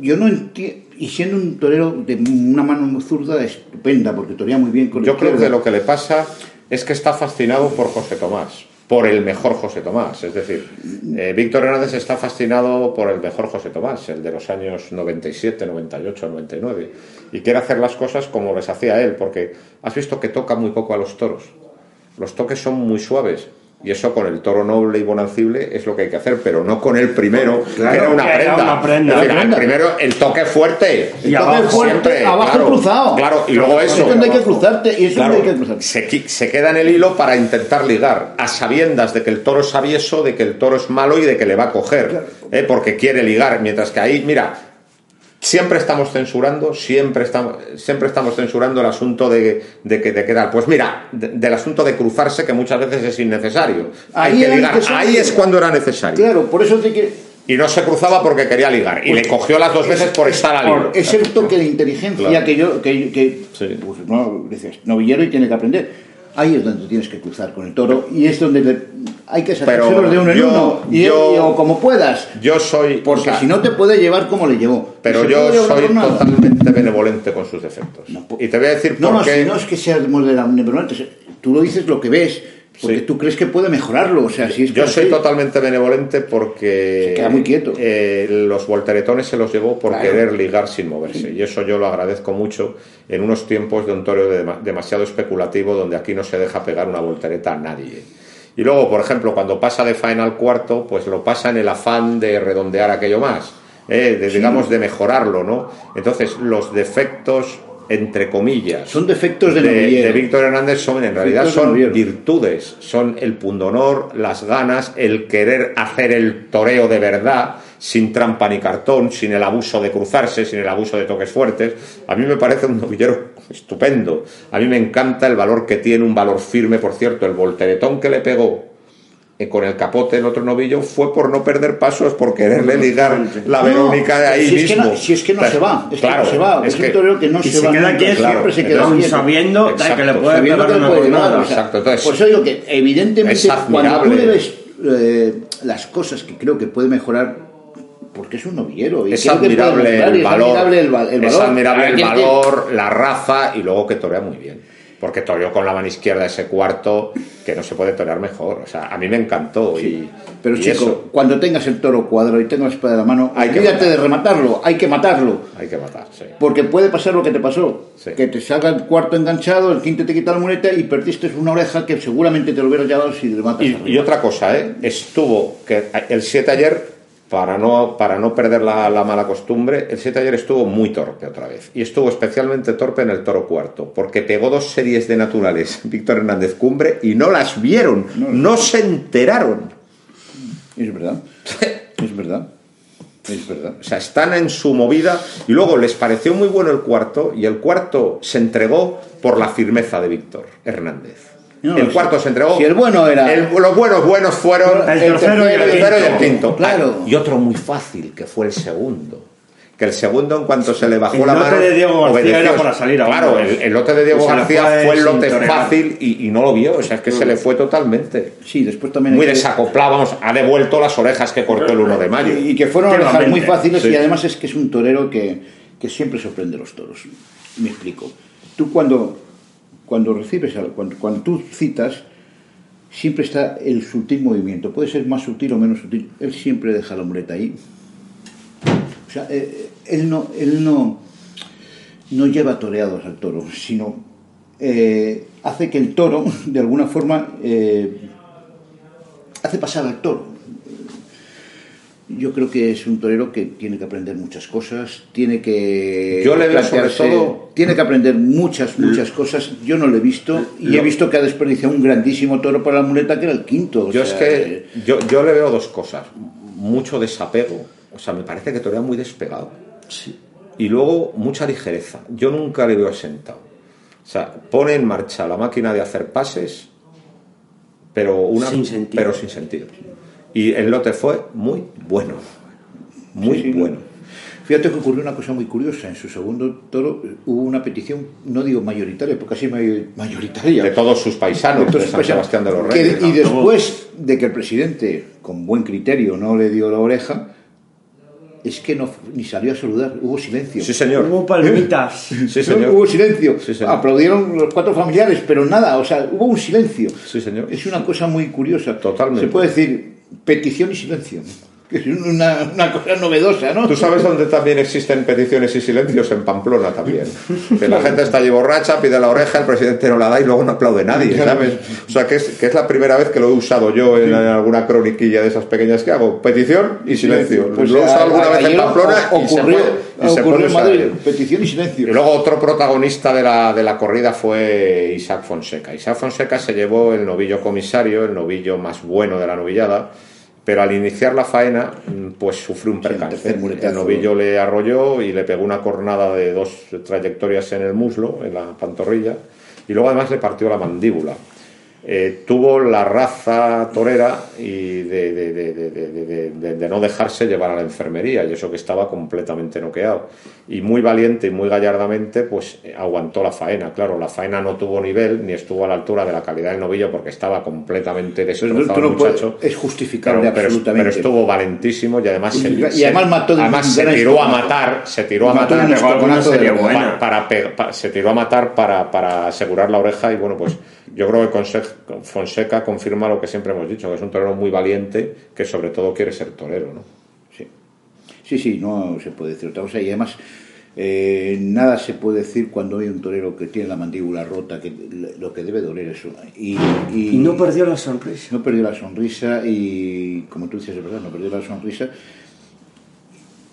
yo no entiendo. Y siendo un torero de una mano zurda estupenda, porque torea muy bien con la Yo creo que lo que le pasa es que está fascinado por José Tomás, por el mejor José Tomás. Es decir, eh, Víctor Hernández está fascinado por el mejor José Tomás, el de los años 97, 98, 99. Y quiere hacer las cosas como les hacía él, porque has visto que toca muy poco a los toros. Los toques son muy suaves. Y eso con el toro noble y bonancible es lo que hay que hacer, pero no con el primero, Claro, que era una era prenda. una prenda. Es decir, Una el primero, el toque fuerte. El Y toque abajo, fuerte, siempre, abajo claro. cruzado. Claro, y luego eso. Es donde hay que cruzarte. Y es Claro, donde hay que cruzarte. se, qui- se queda en el hilo para intentar ligar, a sabiendas de que el toro es avieso, de que el toro es malo y de que le va a coger, ¿eh? porque quiere ligar. Mientras que ahí, mira, siempre estamos censurando, siempre estamos, siempre estamos censurando el asunto de, de que de qué tal. Pues mira, de- del asunto de cruzarse, que muchas veces es innecesario. Ahí hay que ligar, ahí es cuando era necesario. Claro, por eso te quiero. Y no se cruzaba porque quería ligar. Y le cogió las dos veces por estar al hilo. Es el toque de inteligencia Claro. que yo, que, que Sí. pues, no, dices, novillero y tiene que aprender. Ahí es donde tienes que cruzar con el toro y es donde le- hay que sacárselos de uno en yo- uno y, yo- o como puedas. Yo soy. Porque o sea, si no te puede llevar como le llevó. Pero yo soy totalmente benevolente con sus defectos. No, po- y te voy a decir No, por no, qué. si no es que la benevolente, tú lo dices lo que ves, porque Sí. tú crees que puede mejorarlo. O sea, si es Yo soy así- totalmente benevolente porque Se queda muy quieto. eh, los volteretones se los llevó por Claro. querer ligar sin moverse. Y eso yo lo agradezco mucho en unos tiempos de un toro de- demasiado especulativo donde aquí no se deja pegar una voltereta a nadie. Y luego, por ejemplo, cuando pasa de faena al cuarto, pues lo pasa en el afán de redondear aquello más, eh, de, digamos, de mejorarlo, ¿no? Entonces, los defectos, entre comillas, Son defectos de de, de Víctor Hernández son en realidad Defectos son virtudes, son el pundonor, las ganas, el querer hacer el toreo de verdad, sin trampa ni cartón, sin el abuso de cruzarse, sin el abuso de toques fuertes. A mí me parece un novillero estupendo. A mí me encanta el valor que tiene, un valor firme, por cierto, el volteretón que le pegó eh, con el capote en otro novillo fue por no perder pasos, por quererle ligar la Verónica de ahí si es que mismo. no- si es que no se va, es que claro, no se va, es, que- un que no se, se va queda quieto, siempre se queda entonces, quieto. sabiendo Exacto, que le puede pegar que una puede o sea, Exacto, entonces- por eso digo que evidentemente Es cuando tú le ves eh, las cosas que creo que puede mejorar porque es un novillero y es admirable el es valor, admirable el, va- el es valor. admirable Ahora, el valor, la raza y luego que torea muy bien. Porque toreó con la mano izquierda ese cuarto que no se puede torear mejor. O sea, a mí me encantó. y, Pero y chico, eso cuando tengas el toro cuadrado y tengas la espada en la mano, Hay olvídate de rematarlo, hay que matarlo. hay que matar. sí. Porque puede pasar lo que te pasó. Sí. Que te salga el cuarto enganchado, el quinto te quita la muleta y perdiste una oreja que seguramente te lo hubieras llevado si le matas Y, y otra cosa, ¿eh? estuvo que el 7 ayer para no, para no perder la, la mala costumbre, el 7 ayer estuvo muy torpe otra vez. Y estuvo especialmente torpe en el toro cuarto, porque pegó dos series de naturales, Víctor Hernández Cumbre, y no las vieron, no, se enteraron. Es verdad. es verdad. Es verdad. O sea, están en su movida y luego les pareció muy bueno el cuarto y el cuarto se entregó por la firmeza de Víctor Hernández. No, el cuarto se entregó. si el bueno era- el- los buenos buenos fueron El tercero y el tercero y el quinto. quinto. Claro. Ah, y otro muy fácil, que fue el segundo. Que el segundo, en cuanto se le bajó El la lote mano. de Diego García obedeció. era para salir a Claro, el, el lote de Diego le García fue el lote fácil y, y no lo vio. O sea, es que se le fue totalmente. Sí, después también. Muy desacoplado, vamos, ha devuelto las orejas que cortó el 1 de mayo. Y, y que fueron orejas muy fáciles sí. y además es que es un torero que, que siempre sorprende a los toros. Me explico. Tú cuando, cuando recibes, cuando, cuando tú citas, siempre está el sutil movimiento. Puede ser más sutil o menos sutil. Él siempre deja la muleta ahí. O sea, eh, él no, él no, no lleva toreados al toro, sino eh, hace que el toro, de alguna forma, eh, hace pasar al toro. Yo creo que es un torero que tiene que aprender muchas cosas, tiene que Yo le veo sobre todo- tiene que aprender muchas muchas cosas. Yo no lo he visto y he visto que ha desperdiciado un grandísimo toro para la muleta que era el quinto. o Yo es sea, que yo, yo le veo dos cosas. Mucho desapego. O sea, me parece que torea muy despegado. Y luego mucha ligereza. Yo nunca le veo sentado. O sea, pone en marcha la máquina de hacer pases, pero, una, Sin sentido. pero sin sentido. Y el lote fue muy bueno. Muy Sí, sí, bueno. Fíjate que ocurrió una cosa muy curiosa. En su segundo toro eh, hubo una petición, no digo mayoritaria, porque casi may- mayoritaria. De todos sus paisanos, de, Entonces, San pues, Sebastián de los que- Reyes. y después de que el presidente, con buen criterio, no le dio la oreja, es que no ni salió a saludar, hubo silencio. Sí, señor. Hubo palmitas. Sí, No, señor. Hubo silencio. Sí, señor. Aplaudieron los cuatro familiares, pero nada, o sea, hubo un silencio. Sí, señor. Es una cosa muy curiosa. Totalmente. Se puede decir petición y silencio. Es una, una cosa novedosa, ¿no? Tú sabes dónde también existen peticiones y silencios en Pamplona también. Que la gente está allí borracha, pide la oreja, el presidente no la da y luego no aplaude nadie, ¿sabes? O sea, que es, que es la primera vez que lo he usado yo en, alguna croniquilla de esas pequeñas que hago. Petición y silencio. Pues lo he usado alguna vez en Pamplona y se ocurrió, y se puede Madrid. Petición y silencio. Y luego otro protagonista de la, de la corrida fue Isaac Fonseca. Isaac Fonseca se llevó el novillo comisario, el novillo más bueno de la novillada, pero al iniciar la faena, mm, pues sufrió un el percance. muletazo. El novillo le arrolló y le pegó una cornada de dos trayectorias en el muslo, en la pantorrilla, y luego además le partió la mandíbula. Eh, tuvo la raza torera y de, de- de- de- de- de- de- de no dejarse llevar a la enfermería, y eso que estaba completamente noqueado. Y muy valiente y muy gallardamente, pues aguantó la faena. Claro, la faena no tuvo nivel ni estuvo a la altura de la calidad del novillo porque estaba completamente Pero destrozado tú no el puedes- muchacho. es justificable Pero, pero- absolutamente. pero estuvo valentísimo y además se, Y además mató además se tiró a matar, se tiró a matar para, se tiró a matar para, para asegurar la oreja y bueno pues yo creo que Conse- Fonseca confirma lo que siempre hemos dicho que es un torero muy valiente que sobre todo quiere ser torero ¿no? Sí. sí, sí, no se puede decir otra cosa. Y además, eh, nada se puede decir cuando hay un torero que tiene la mandíbula rota, que lo que debe doler eso. Y, y- Y no perdió la sonrisa. no perdió la sonrisa y, como tú dices, es verdad, no perdió la sonrisa.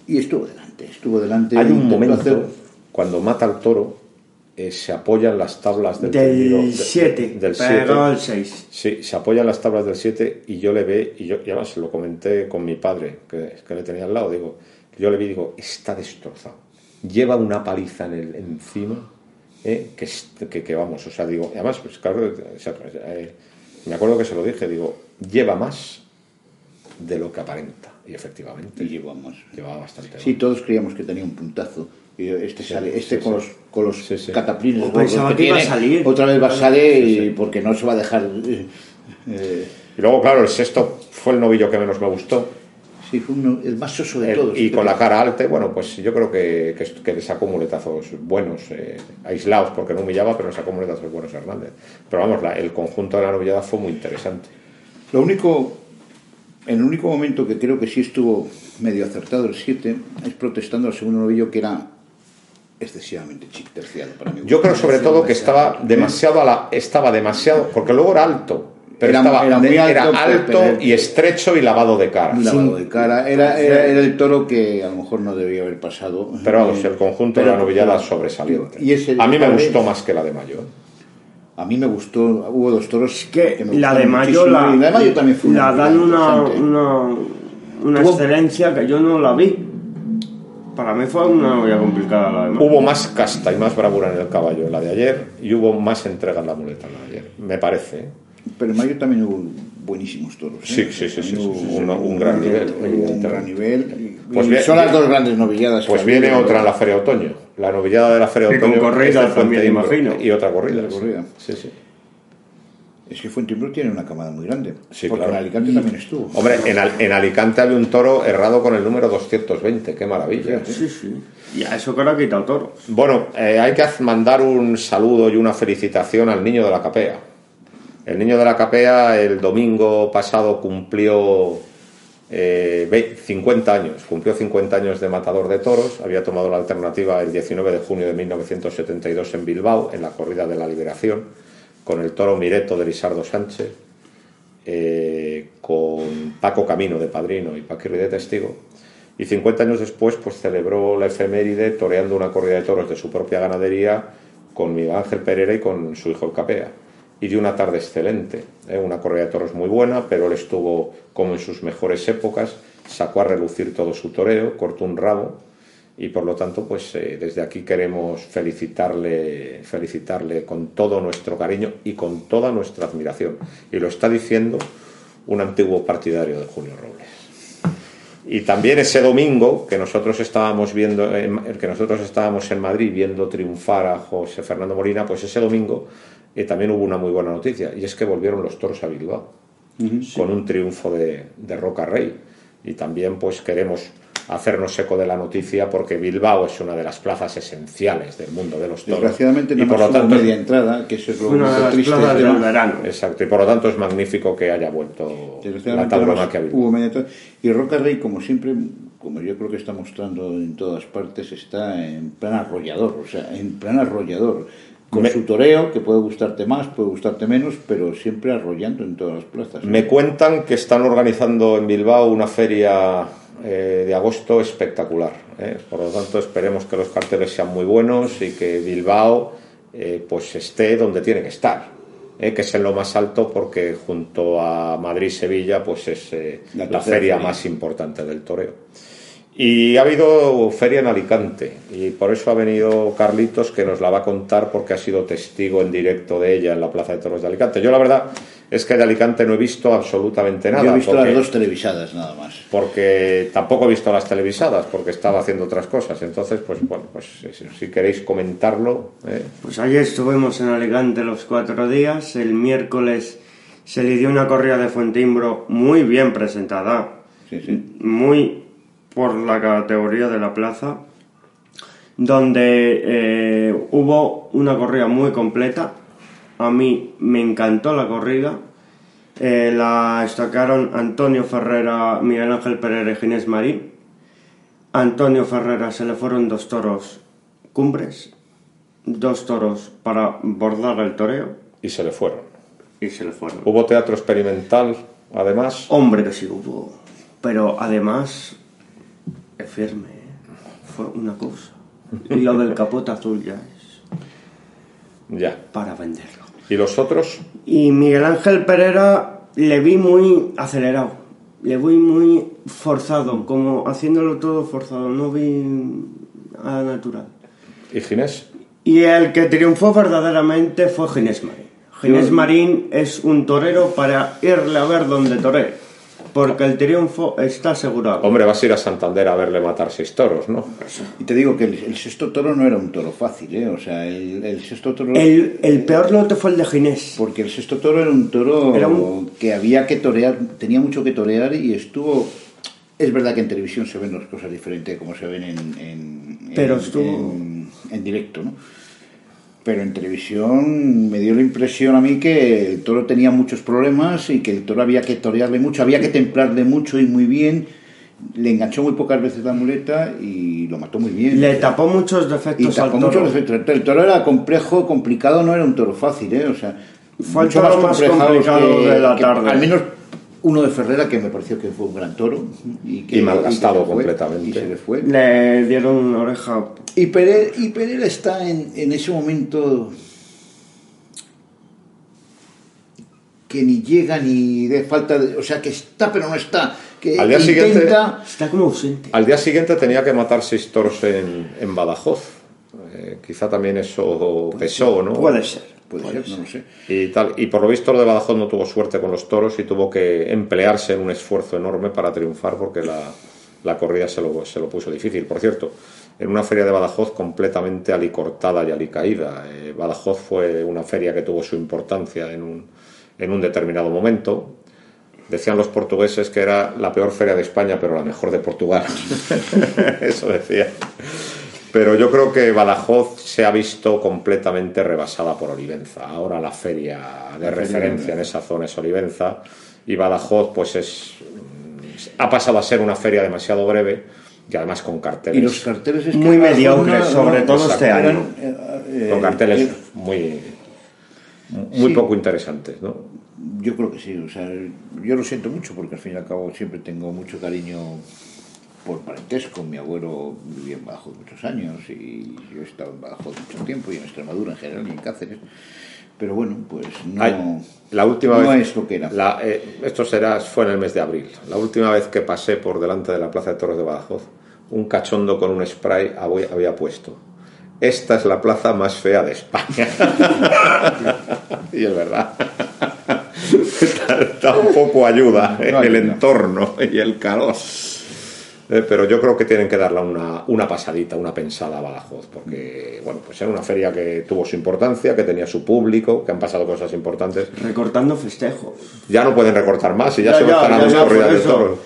Y estuvo delante, estuvo delante. hay un momento hacer- cuando mata al toro eh, se apoya en las tablas del tendido- Del de- 7. del Pegó 7 al 6. Sí, se apoya en las tablas del 7 y yo le ve, y yo y además lo comenté con mi padre, que, que le tenía al lado, digo, yo le vi y digo, está destrozado. Lleva una paliza en el, encima, eh, que, que, que vamos, o sea, digo, y además, pues claro, o sea, pues, eh, me acuerdo que se lo dije, digo, lleva más de lo que aparenta. Y efectivamente, Y llevamos. llevaba bastante. Sí, todos creíamos que tenía un puntazo. Y este sale, este sí, con sí. los, con los Sí, sí. cataplines O gordos pensaba que que iba a tiene, salir. otra vez va a salir y porque no se va a dejar. eh, eh, Y luego, claro, el sexto fue el novillo que menos me gustó. sí, fue uno- el más soso de El- todos. y con la cara alta, bueno, pues yo creo que, que, que le sacó muletazos buenos, eh, aislados, porque no humillaba, pero le sacó muletazos buenos a Hernández. Pero vamos, la- el conjunto de la novillada fue muy interesante. Lo único, en el único momento que creo que sí estuvo medio acertado el 7 es protestando al segundo novillo que era excesivamente chic terciado para mí. Yo creo sobre todo que estaba demasiado a la, estaba demasiado, porque luego era alto. pero Era- estaba, era muy era alto, y estrecho y lavado de cara. Lavado de cara. Era, era, era el toro que a lo mejor no debía haber pasado. Pero vamos, Eh, el conjunto pero- de la novillada pero- sobresaliente. Y ese a mí me vez- gustó más que la de Mayo. A mí me gustó, hubo dos toros que, me la gustaron de Mayo la, y la de Mayo también fue la una dan una, una, una excelencia que yo no la vi. Para mí fue una novia complicada la. Hubo más casta y más bravura en el caballo en la de ayer y hubo más entrega en la muleta en la de ayer, me parece. ¿eh? Pero en Mayo también hubo buenísimos toros. ¿eh? Sí, sí, sí, sí, un- un gran nivel, Un gran nivel. Pues bien- son las dos grandes novilladas. Pues viene había. otra en la Feria de Otoño, la novillada de la Feria de Y con Otoño. también, imagino. Y otra corrida. Otra sí. corrida. Sí, sí. Es que Fuentimbro tiene una camada muy grande. Sí, porque claro. en Alicante también estuvo. Hombre, en, Al- en Alicante había un toro errado con el número 220, qué maravilla. ¿eh? Sí, sí. Y a eso que ahora ha quitado toros. Bueno, eh, hay que mandar un saludo y una felicitación al niño de la capea. El niño de la capea el domingo pasado cumplió eh, ve- 50 años, cumplió 50 años de matador de toros, había tomado la alternativa el 19 de junio de 1972 en Bilbao, en la corrida de la liberación, con el toro Mireto de Lisardo Sánchez, eh, con Paco Camino de padrino y Paquirri de testigo. Y 50 años después, pues celebró la efeméride toreando una corrida de toros de su propia ganadería con Miguel Ángel Pereira y con su hijo el Capea. Y dio una tarde excelente, ¿eh? una corrida de toros muy buena, pero él estuvo como en sus mejores épocas, sacó a relucir todo su toreo, cortó un rabo y por lo tanto, pues eh, desde aquí queremos felicitarle, felicitarle con todo nuestro cariño y con toda nuestra admiración. Y lo está diciendo un antiguo partidario de Julio Robles. Y también ese domingo que nosotros estábamos viendo, en- que nosotros estábamos en Madrid viendo triunfar a José Fernando Molina, pues ese domingo eh, también hubo una muy buena noticia y es que volvieron los toros a Bilbao con un triunfo de, de Roca Rey. Y también pues queremos hacernos eco de la noticia porque Bilbao es una de las plazas esenciales del mundo de los toros. Desgraciadamente y no por lo hubo tanto media entrada, que eso es lo único triste. del verano. Exacto, y por lo tanto es magnífico que haya vuelto la Desgraciadamente tauromaquia a además, Bilbao. hubo media entrada. Y Roca Rey, como siempre, como yo creo que está mostrando en todas partes, está en plan arrollador, o sea, en plan arrollador. Con Me- su toreo, que puede gustarte más, puede gustarte menos, pero siempre arrollando en todas las plazas. Me cuentan que están organizando en Bilbao una feria eh, de agosto espectacular. ¿eh? Por lo tanto, esperemos que los carteles sean muy buenos y que Bilbao eh, pues esté donde tiene que estar. que es en lo más alto porque junto a Madrid y Sevilla pues es La feria feria. más importante del toreo. Y ha habido feria en Alicante y por eso ha venido Carlitos que nos la va a contar porque ha sido testigo en directo de ella en la Plaza de Toros de Alicante. Yo la verdad es que de Alicante no he visto absolutamente nada. yo he visto porque, las dos televisadas nada más. porque tampoco he visto las televisadas porque estaba haciendo otras cosas. Entonces, pues bueno, pues si, si queréis comentarlo. ¿eh? Pues ayer estuvimos en Alicante los cuatro días. El miércoles se le dio una corrida de Fuentimbro muy bien presentada. Sí, sí. Muy por la categoría de la plaza. Donde eh, hubo una corrida muy completa. A mí me encantó la corrida. Eh, la estacaron Antonio Ferrera, Miguel Ángel Pereira y Ginés Marín. Antonio Ferrera se le fueron dos toros cumbres, dos toros para bordar el toreo Y se le fueron. y se le fueron. Hubo teatro experimental, además. Hombre que sí hubo, pero además es firme, ¿eh? fue una cosa. Y lo del capote azul ya es Ya. para venderlo. ¿Y los otros? Y Miguel Ángel Pereira le vi muy acelerado, le vi muy forzado, como haciéndolo todo forzado, no vi a natural. ¿Y Ginés? Y el que triunfó verdaderamente fue Ginés Marín. Ginés Marín es un torero para irle a ver donde toree, porque el triunfo está asegurado. Hombre, vas a ir a Santander a verle matar seis toros, ¿no? Y te digo que el, el sexto toro no era un toro fácil, ¿eh? O sea, el, el sexto toro... El, el peor lote fue el de Ginés. Porque el sexto toro era un toro Era un- que había que torear, tenía mucho que torear y estuvo... Es verdad que en televisión se ven las cosas diferentes como se ven en, en, Pero en- estuvo- en- en directo, ¿no? Pero en televisión me dio la impresión a mí que el toro tenía muchos problemas y que el toro había que torearle mucho, había que templarle mucho y muy bien. Le enganchó muy pocas veces la muleta y lo mató muy bien. Le tapó muchos y defectos al tapó toro. muchos defectos. El toro era complejo, complicado, no era un toro fácil, ¿eh? O sea, Fue el toro más complicado que- de la que tarde. Al menos uno de Ferrera que me pareció que fue un gran toro y que Y malgastado y que se fue, completamente. y se le fue. Le dieron una oreja. Y Pereira, y Pereira está en, en ese momento que ni llega ni de falta de, o sea que está pero no está que Al día siguiente- Está como ausente. Al día siguiente tenía que matar seis toros en, en Badajoz. Eh, quizá también eso pesó, ¿no? Puede ser. Puede ser no lo sé Y, tal, y por lo visto lo de Badajoz no tuvo suerte con los toros y tuvo que emplearse en un esfuerzo enorme para triunfar porque la, la corrida se lo, se lo puso difícil. Por cierto, en una feria de Badajoz completamente alicortada y alicaída. Eh, Badajoz fue una feria que tuvo su importancia en un, en un determinado momento. Decían los portugueses que era la peor feria de España, pero la mejor de Portugal. Eso decía. Pero yo creo que Badajoz se ha visto completamente rebasada por Olivenza. Ahora la feria de referencia en esa zona es Olivenza y Badajoz pues es ha pasado a ser una feria demasiado breve y además con carteles y los carteles es que Muy mediocres, sobre todo exacto. este año. eh, eh, con carteles eh, muy muy Sí. poco interesantes, ¿no? Yo creo que sí, o sea, yo lo siento mucho porque al fin y al cabo siempre tengo mucho cariño por parentesco. Mi abuelo vivía en Badajoz muchos años y yo he estado en Badajoz mucho tiempo y en Extremadura en general y en Cáceres. Pero bueno, pues no, Ay, la última no vez es lo que era. la- eh, esto será fue en el mes de abril. La última vez que pasé por delante de la Plaza de Toros de Badajoz, un cachondo con un spray había, puesto. Esta es la plaza más fea de España. y es verdad. Tampoco ayuda No el entorno y el calor. Eh, pero yo creo que tienen que darle una, una pasadita, una pensada a Badajoz, porque bueno, pues era una feria que tuvo su importancia, que tenía su público, que han pasado cosas importantes. Recortando festejos. Ya no pueden recortar más y ya, Ya, se van a dos corridas de toros.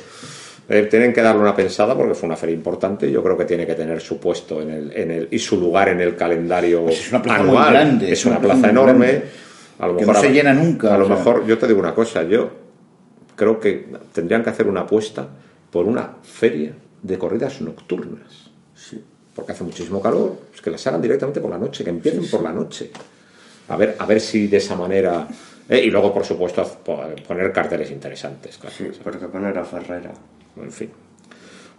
Eh, tienen que darle una pensada porque fue una feria importante. Yo creo que tiene que tener su puesto en el, en el, y su lugar en el calendario Pues es una plaza muy anual. grande, es una muy plaza enorme. grande, A lo que mejor no se llena nunca, A lo sea. mejor yo te digo una cosa. Yo creo que tendrían que hacer una apuesta por una feria de corridas nocturnas. Porque hace muchísimo calor, pues que las hagan directamente por la noche, que empiecen por la noche. A ver, a ver si de esa manera. eh, y luego, por supuesto, poner carteles interesantes, claro. Sí, porque poner a Ferrera. En fin.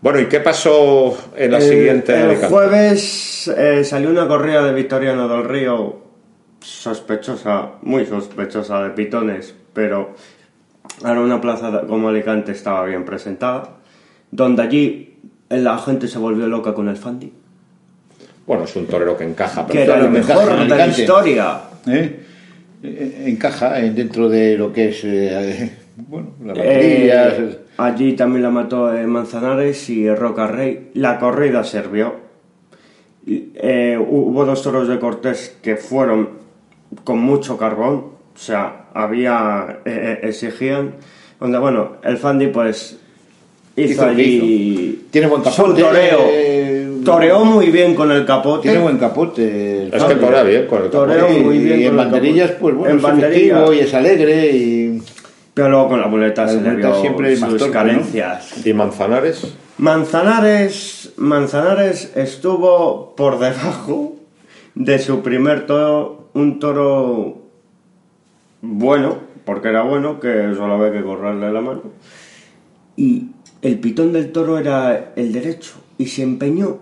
Bueno, ¿y qué pasó en la El- siguiente El, Alicante? jueves eh, salió una corrida de Victoriano del Río sospechosa, muy sospechosa de pitones, pero ahora una plaza como Alicante estaba bien presentada, donde allí la gente se volvió loca con el Fandi, Bueno, es un torero que encaja que era lo mejor de la historia. ¿eh? Eh, Encaja eh, dentro de lo que es eh, bueno, Eh, banderillas. allí también la mató Manzanares y Roca Rey. La corrida sirvió. Eh, hubo dos toros de Cortés que fueron con mucho carbón, o sea, había exigían, donde bueno, el Fandi pues hizo, allí Tiene buen capote, toreo, eh, toreó muy bien con el capote. Tiene buen capote. Es que torea bien con el capote. Y- muy bien y en banderillas, capote. pues bueno, En es banderillas. efectivo y es alegre y Pero luego con la muleta se le muleta vio siempre sus carencias. ¿Y Manzanares? Manzanares, Manzanares estuvo por debajo de su primer toro, un toro bueno, porque era bueno, que solo había que correrle la mano. Y el pitón del toro era el derecho, y se empeñó,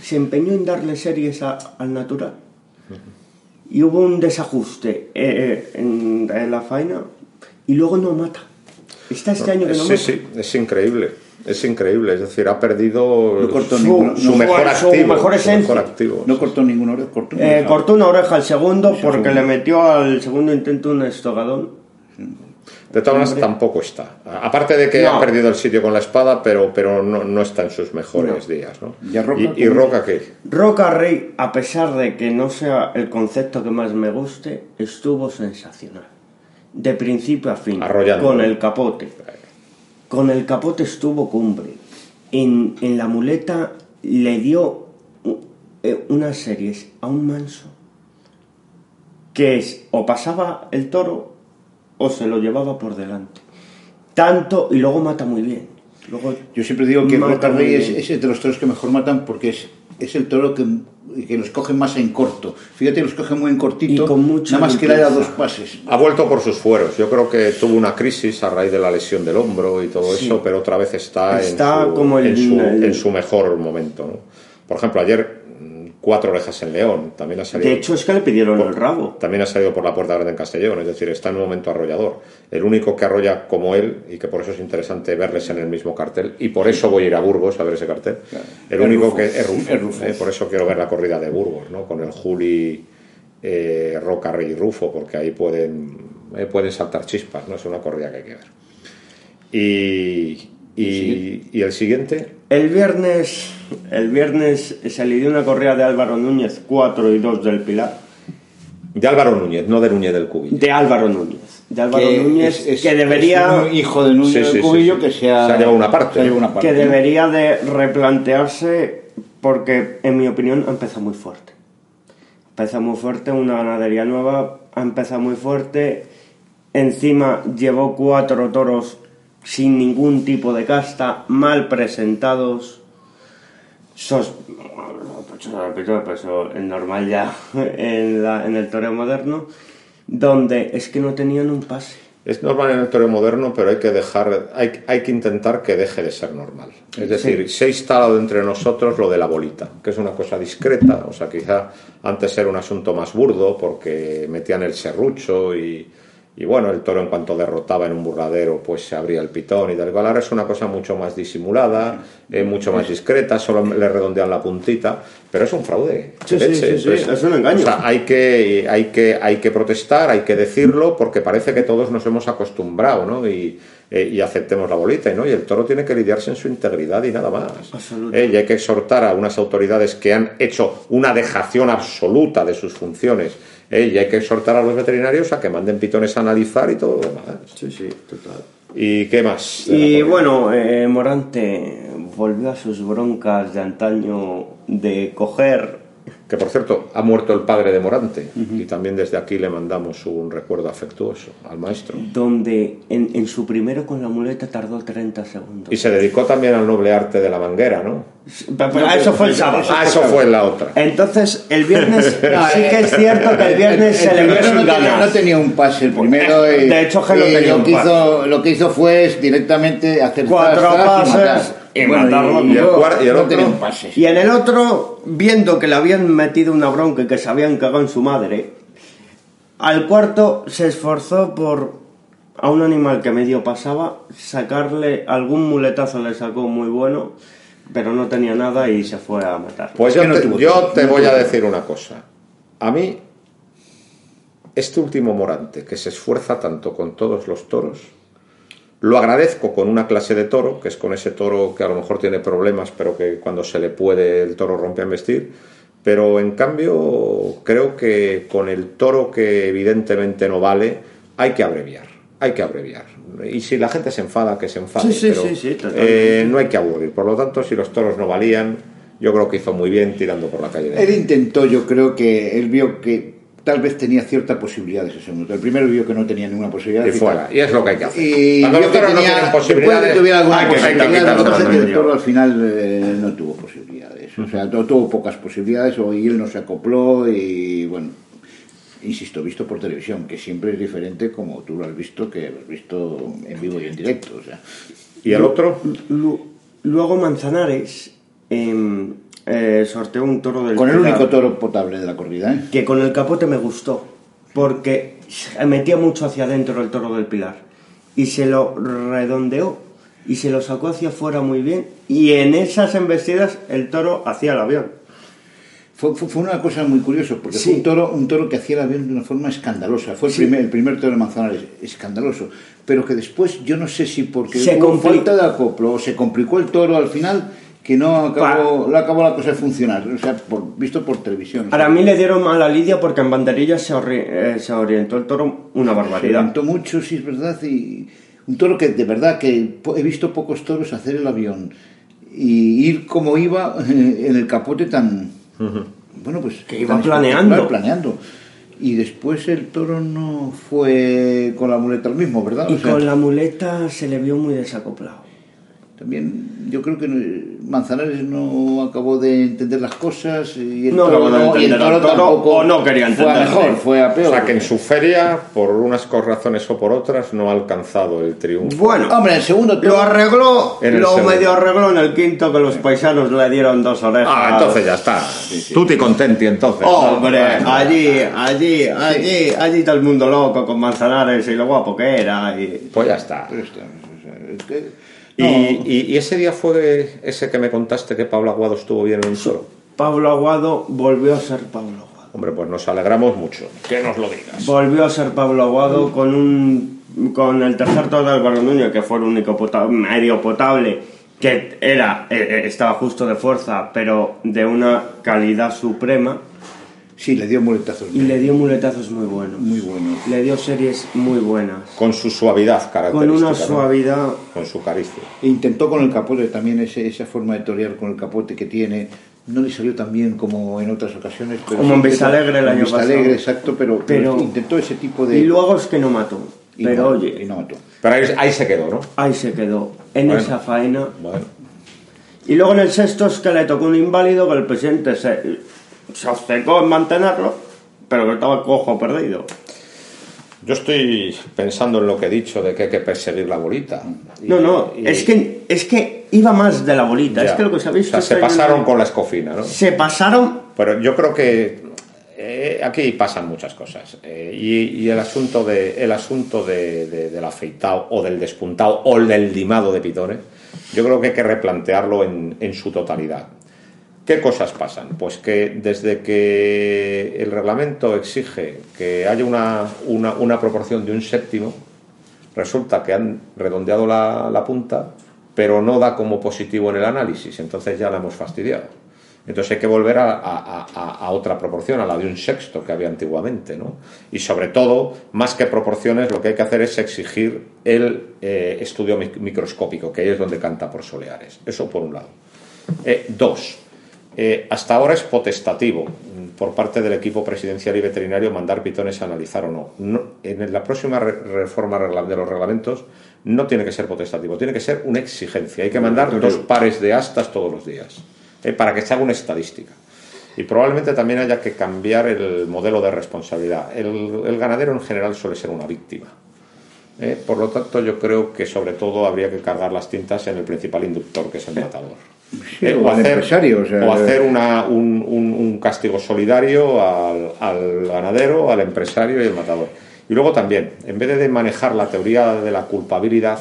se empeñó en darle series a- al natural. Y hubo un desajuste eh, eh, en, en la faena, y luego no mata. Está este año que no sí, mata. sí, es increíble. Es increíble. Es decir, ha perdido No cortó su, ninguno, su no mejor su activo. mejor su esencia. mejor activo. no cortó ninguna hora, cortó una Eh, oreja. cortó una oreja al segundo porque segundo. le metió al segundo intento un estogadón. De todas maneras, tampoco está. Aparte de que No. ha perdido el sitio con la espada, pero, pero no, no está en sus mejores días. ¿no? ¿Y Roca ¿Y, y cómo? Roca qué? Roca Rey, a pesar de que no sea el concepto que más me guste, estuvo sensacional. De principio a fin. Arrollando. Con el capote. Con el capote estuvo cumbre. En, en la muleta le dio eh, unas series a un manso que es o pasaba el toro o se lo llevaba por delante. Tanto y luego mata muy bien. Luego Yo siempre digo que muy Rey es, es de los toros que mejor matan porque es es el toro que, que los cogen más en corto. Fíjate, los cogen muy en cortito, Y con mucha nada más que le haya dos pases. Ha vuelto por sus fueros. Yo creo que tuvo una crisis a raíz de la lesión del hombro y todo Sí. eso, pero otra vez está, Está en, su, como el- en, su, el- en su mejor momento. ¿no? Por ejemplo, ayer cuatro orejas en León. También ha salido, De hecho, es que le pidieron el rabo. también ha salido por la puerta grande en Castellón. Es decir, está en un momento arrollador. El único que arrolla como él y que por eso es interesante verles en el mismo cartel. Y por eso voy a ir a Burgos a ver ese cartel. El único Rufus. que es Rufus, eh, por eso quiero ver la corrida de Burgos, ¿no? Con el Juli eh, Roca Rey Rufo, porque ahí pueden, eh, pueden saltar chispas, ¿no? Es una corrida que hay que ver. Y, y, y el siguiente, El viernes, el viernes se le dio una correa de Álvaro Núñez, 4 y 2 del Pilar. de Álvaro Núñez, no de Núñez del Cubillo. De Álvaro Núñez. De Álvaro Que Núñez, es- es- que debería, es un hijo de Núñez Sí, del sí, Cubillo sí. que se ha, Se ha llevado una parte, se ha llevado ¿no? una parte. que debería de replantearse porque, en mi opinión, ha empezado muy fuerte. Empieza muy fuerte, una ganadería nueva, ha empezado muy fuerte. Encima llevó cuatro toros sin ningún tipo de casta, mal presentados. Sos... pues eso es normal ya en, la- en el toreo moderno, donde es que no tenían un pase. Es normal en el toreo moderno, pero hay que dejar, hay, hay que intentar que deje de ser normal. Es decir, se ha instalado entre nosotros lo de la bolita, que es una cosa discreta, o sea, quizá antes era un asunto más burdo porque metían el serrucho y, y bueno, el toro en cuanto derrotaba en un burladero, pues se abría el pitón y tal cual. Ahora es una cosa mucho más disimulada, eh, mucho más discreta, solo le redondean la puntita, pero es un fraude. Sí, sí, es un engaño. o sea, hay que, hay, que, hay que protestar, hay que decirlo, porque parece que todos nos hemos acostumbrado, ¿no? Y, eh, y aceptemos la bolita, ¿no? Y el toro tiene que lidiarse en su integridad y nada más. Eh, y hay que exhortar a unas autoridades que han hecho una dejación absoluta de sus funciones. Eh, y hay que exhortar a los veterinarios a que manden pitones a analizar y todo lo demás. Sí, sí, total. ¿Y qué más? Y bueno, eh, Morante volvió a sus broncas de antaño de coger. Que por cierto, ha muerto el padre de Morante. Y también desde aquí le mandamos un recuerdo afectuoso al maestro. Donde en, en su primero con la muleta tardó 30 segundos. Y se dedicó también al noble arte de la manguera, ¿no? Pero- pero eso fue el sábado. Ah, eso fue en la otra. Entonces, el viernes, No, sí que es cierto que el viernes el se le vio no tenía, ganas. no tenía un pase el primero y, De hecho, que y tenía lo un que pase. hizo lo que hizo fue directamente hacer Cuatro pases matar. Y Bueno, matarlo. y ¿Y el y el no otro? tenía un pase Y en el otro, viendo que le habían metido una bronca y que se habían cagado en su madre, al cuarto se esforzó por a un animal que medio pasaba, sacarle algún muletazo le sacó muy bueno, pero no tenía nada y se fue a matar. Pues Es yo no te, yo voy a decir una cosa. A mí, este último Morante, que se esfuerza tanto con todos los toros, lo agradezco con una clase de toro, que es con ese toro que a lo mejor tiene problemas, pero que cuando se le puede el toro rompe a vestir. Pero en cambio, creo que con el toro que evidentemente no vale, hay que abreviar. Hay que abreviar. Y si la gente se enfada, que se enfade. Sí, sí, pero, sí, eh, no hay que aburrir. Por lo tanto, si los toros no valían, yo creo que hizo muy bien tirando por la calle. de él intentó yo creo que él vio que tal vez tenía cierta posibilidad ese segundo el primero vio que no tenía ninguna posibilidad y fuera. Y es lo que hay que hacer. y Cuando los que toros no tenía tienen después de posibilidades, que tuviera alguna posibilidad lo que pasa al final eh, no tuvo posibilidades o sea tu- tuvo pocas posibilidades o y él no se acopló y bueno insisto visto por televisión que siempre es diferente como tú lo has visto que lo has visto en vivo y en directo o sea ¿Y el otro? Lu- Luego Manzanares em, eh, sorteó un toro del con el único toro potable de la corrida ¿eh? que con el capote me gustó, porque metía mucho hacia adentro el toro del Pilar y se lo redondeó y se lo sacó hacia afuera muy bien y en esas embestidas el toro hacía el avión. Fue, fue, fue una cosa muy curiosa, porque Sí. fue un toro, un toro que hacía el avión de una forma escandalosa. Fue el, Sí. primer, el primer toro de Manzanares, escandaloso. Pero que después, yo no sé si porque Se hubo falta de acoplo o se complicó el toro al final, que no acabó, no acabó la cosa de funcionar. O sea, por- visto por televisión. O sea, Ahora a mí le dieron mala lidia porque en banderillas se, orri- eh, se orientó el toro una se barbaridad. levantó mucho, sí es verdad, y un toro que de verdad que he visto pocos toros hacer el avión y ir como iba eh, en el capote tan bueno pues Que iba planeando. planeando y después el toro no fue con la muleta el mismo verdad Y O sea, con la muleta se le vio muy desacoplado. También yo creo que Manzanares no acabó de entender las cosas y el No toro, acabó de y el entender toro al toro, tampoco o no quería fue a mejor, fue a peor. O sea que en su feria, por unas razones o por otras, no ha alcanzado el triunfo. Bueno, Hombre, el segundo toro- lo arregló, En el lo segundo. medio arregló en el quinto que los paisanos le dieron dos orejas. Ah, entonces ya está. Tutti contenti entonces. Hombre, allí, allí, allí, allí todo el mundo loco con Manzanares y lo guapo que era. Y... Pues ya está. Pero está, Y, no, y- y ese día fue ese que me contaste que Pablo Aguado estuvo bien en un toro. Pablo Aguado volvió a ser Pablo Aguado. Hombre, pues nos alegramos mucho. Que nos lo digas. Volvió a ser Pablo Aguado con un con el tercer toro de Álvaro Núñez, que fue el único pota- medio potable, que era eh, eh, estaba justo de fuerza, pero de una calidad suprema, sí, le dio muletazos. y le dio muletazos muy buenos. Muy bueno. Le dio series muy buenas. Con su suavidad Con característica. una ¿no? suavidad. Con su caricia. E intentó con el capote también ese- esa forma de torear con el capote que tiene. No le salió tan bien como en otras ocasiones. Pero Como en Vistalegre el año pasado. exacto, pero, Pero- intentó ese tipo de. Y luego es que no mató. y Pero no- oye, y no mató. Pero ahí, ahí se quedó, ¿no? ahí se quedó, en Bueno. esa faena. Bueno. Y luego en el sexto es que le tocó un inválido que el presidente se, se obcecó en mantenerlo, pero que estaba cojo perdido. Yo estoy pensando en lo que he dicho de que hay que perseguir la bolita. Y- No, no, y- es que es que iba más de la bolita. ya. Es que lo que sabéis O sea, se pasaron una- con la escofina, ¿no? Se pasaron. Pero yo creo que eh, aquí pasan muchas cosas. Eh, y, y el asunto, de, el asunto de, de- del afeitado o del despuntado o del limado de pitones, yo creo que hay que replantearlo en, en su totalidad. ¿Qué cosas pasan? Pues que desde que el reglamento exige que haya una, una, proporción de un séptimo, resulta que han redondeado la, la punta, pero no da como positivo en el análisis, entonces ya la hemos fastidiado. Entonces hay que volver a, a- otra proporción, a la de un sexto que había antiguamente. ¿no? Y sobre todo, más que proporciones, lo que hay que hacer es exigir el eh, estudio mic- microscópico, que ahí es donde canta por soleares. Eso por un lado. Eh, dos, eh, hasta ahora es potestativo mm, por parte del equipo presidencial y veterinario mandar pitones a analizar o no. No- en la próxima re- reforma de los reglamentos no tiene que ser potestativo, tiene que ser una exigencia. Hay que mandar dos pares de astas todos los días eh, para que se haga una estadística. Y probablemente también haya que cambiar el modelo de responsabilidad. El, el ganadero en general suele ser una víctima. Eh, por lo tanto, yo creo que sobre todo habría que cargar las tintas en el principal inductor, que es el matador. Sí, Eh, o el empresario, o sea, o hacer una- un, un- un castigo solidario al, al ganadero, al empresario y al matador. Y luego también, en vez de manejar la teoría de la culpabilidad,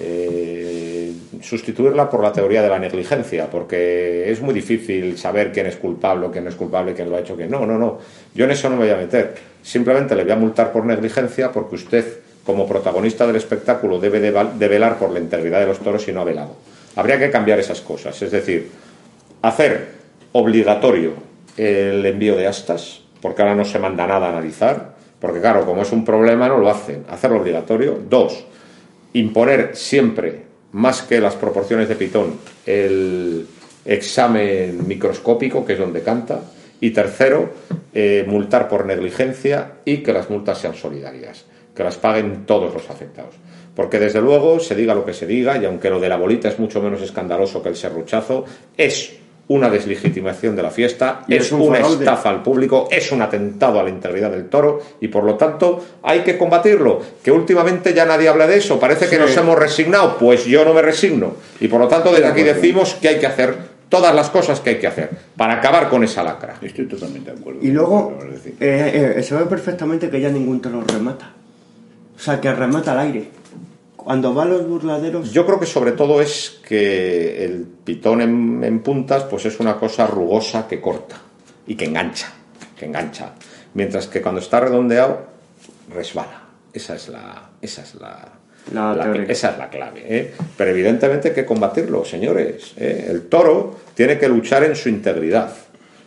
eh, sustituirla por la teoría de la negligencia, porque es muy difícil saber quién es culpable quién no es culpable, quién lo ha hecho, quién no. No, no. Yo en eso no me voy a meter. Simplemente le voy a multar por negligencia porque usted, como protagonista del espectáculo, debe de velar por la integridad de los toros y no ha velado. Habría que cambiar esas cosas. Es decir, hacer obligatorio el envío de astas, porque ahora no se manda nada a analizar, porque claro, como es un problema no lo hacen. Hacerlo obligatorio. Dos, imponer siempre, más que las proporciones de pitón, el examen microscópico, que es donde canta. Y tercero, eh, multar por negligencia y que las multas sean solidarias, que las paguen todos los afectados. Porque desde luego, se diga lo que se diga, y aunque lo de la bolita es mucho menos escandaloso que el serruchazo, es una deslegitimación de la fiesta, Y es, es un una fraude. estafa al público, es un atentado a la integridad del toro y por lo tanto hay que combatirlo. Que últimamente ya nadie habla de eso, parece que Sí. nos hemos resignado, pues yo no me resigno. Y por lo tanto desde aquí decimos que hay que hacer todas las cosas que hay que hacer para acabar con esa lacra. Estoy totalmente de acuerdo. Y luego decir, eh, eh, se ve perfectamente que ya ningún toro remata. O sea, que remata al aire. Cuando va a los burladeros. Yo creo que sobre todo es que el pitón en, en puntas pues es una cosa rugosa que corta y que engancha, que engancha. Mientras que cuando está redondeado resbala. Esa es la, esa es la, La esa es la clave. ¿eh? Pero evidentemente hay que combatirlo, señores. ¿eh? El toro tiene que luchar en su integridad.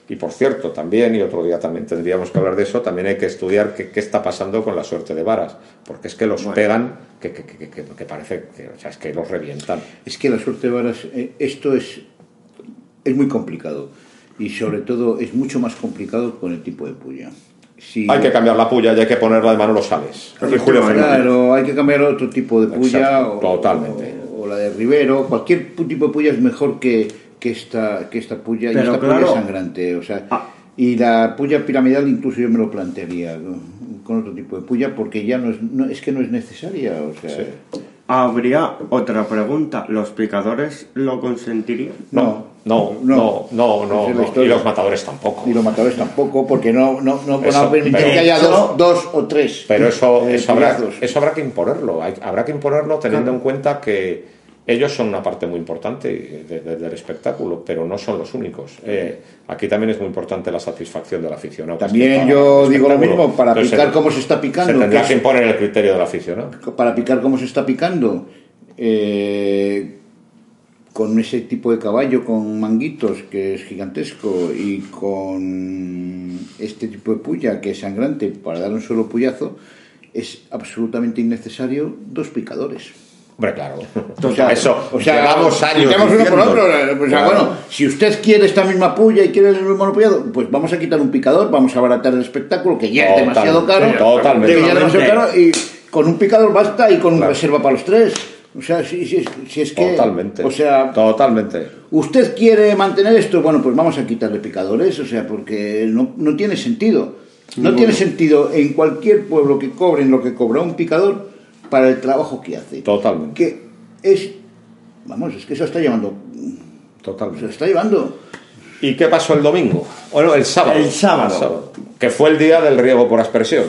Y por cierto, también, y otro día también tendríamos que hablar de eso, también hay que estudiar qué, qué está pasando con la suerte de varas. Porque es que los Bueno. pegan, que, que- que- que- parece que, o sea, es que los revientan. Es que la suerte de varas, eh, esto es, es muy complicado. Y sobre todo es mucho más complicado con el tipo de puya. Si, Hay que cambiar la puya y hay que ponerla de Manolo Sales. Claro, hay que cambiar otro tipo de puya. Exacto, o, totalmente. o o la de Rivero, cualquier tipo de puya es mejor que, que esta que esta puya y Pero esta claro. puya sangrante, o sea, Ah. y la puya piramidal incluso yo me lo plantearía ¿no? con otro tipo de puya porque ya no es no, es que no es necesaria, o sea, Habría otra pregunta. ¿Los picadores lo consentirían? No, no, no, no, no, la no. Y los matadores tampoco. y los matadores tampoco, porque no, no, no van a permitir pero- que haya dos, dos o tres. Pero eso, eh, eso, habrá, eso habrá que imponerlo. Hay- habrá que imponerlo teniendo en cuenta que ellos son una parte muy importante de- de- del espectáculo, pero no son los únicos. Eh, aquí también es muy importante la satisfacción del aficionado. También yo digo lo mismo, para Entonces, picar se- como se está picando, Se tendrá que imponer el criterio del aficionado. para picar como se está picando, eh, con ese tipo de caballo con manguitos que es gigantesco y con este tipo de puya que es sangrante para dar un solo puyazo, es absolutamente innecesario dos picadores. Hombre, claro. O sea, eso, o sea, llevamos años. picamos uno por diciendo. otro. O sea, Claro. bueno, si usted quiere esta misma puya y quiere el monopillado, pues vamos a quitar un picador, vamos a abaratar el espectáculo, que ya es demasiado caro. totalmente. que ya es demasiado caro, y con un picador basta y con Claro. reserva para los tres. O sea, si, si, si es que. Totalmente. O sea, Totalmente. ¿usted quiere mantener esto? Bueno, pues vamos a quitarle picadores, o sea, porque no, no tiene sentido. No tiene sentido en cualquier pueblo que cobren lo que cobra un picador para el trabajo que hace. Totalmente. Que es. Vamos, es que se está llevando. Se Totalmente. está llevando. ¿Y qué pasó el domingo? Bueno, el sábado. El sábado. Que fue el día del riego por aspersión.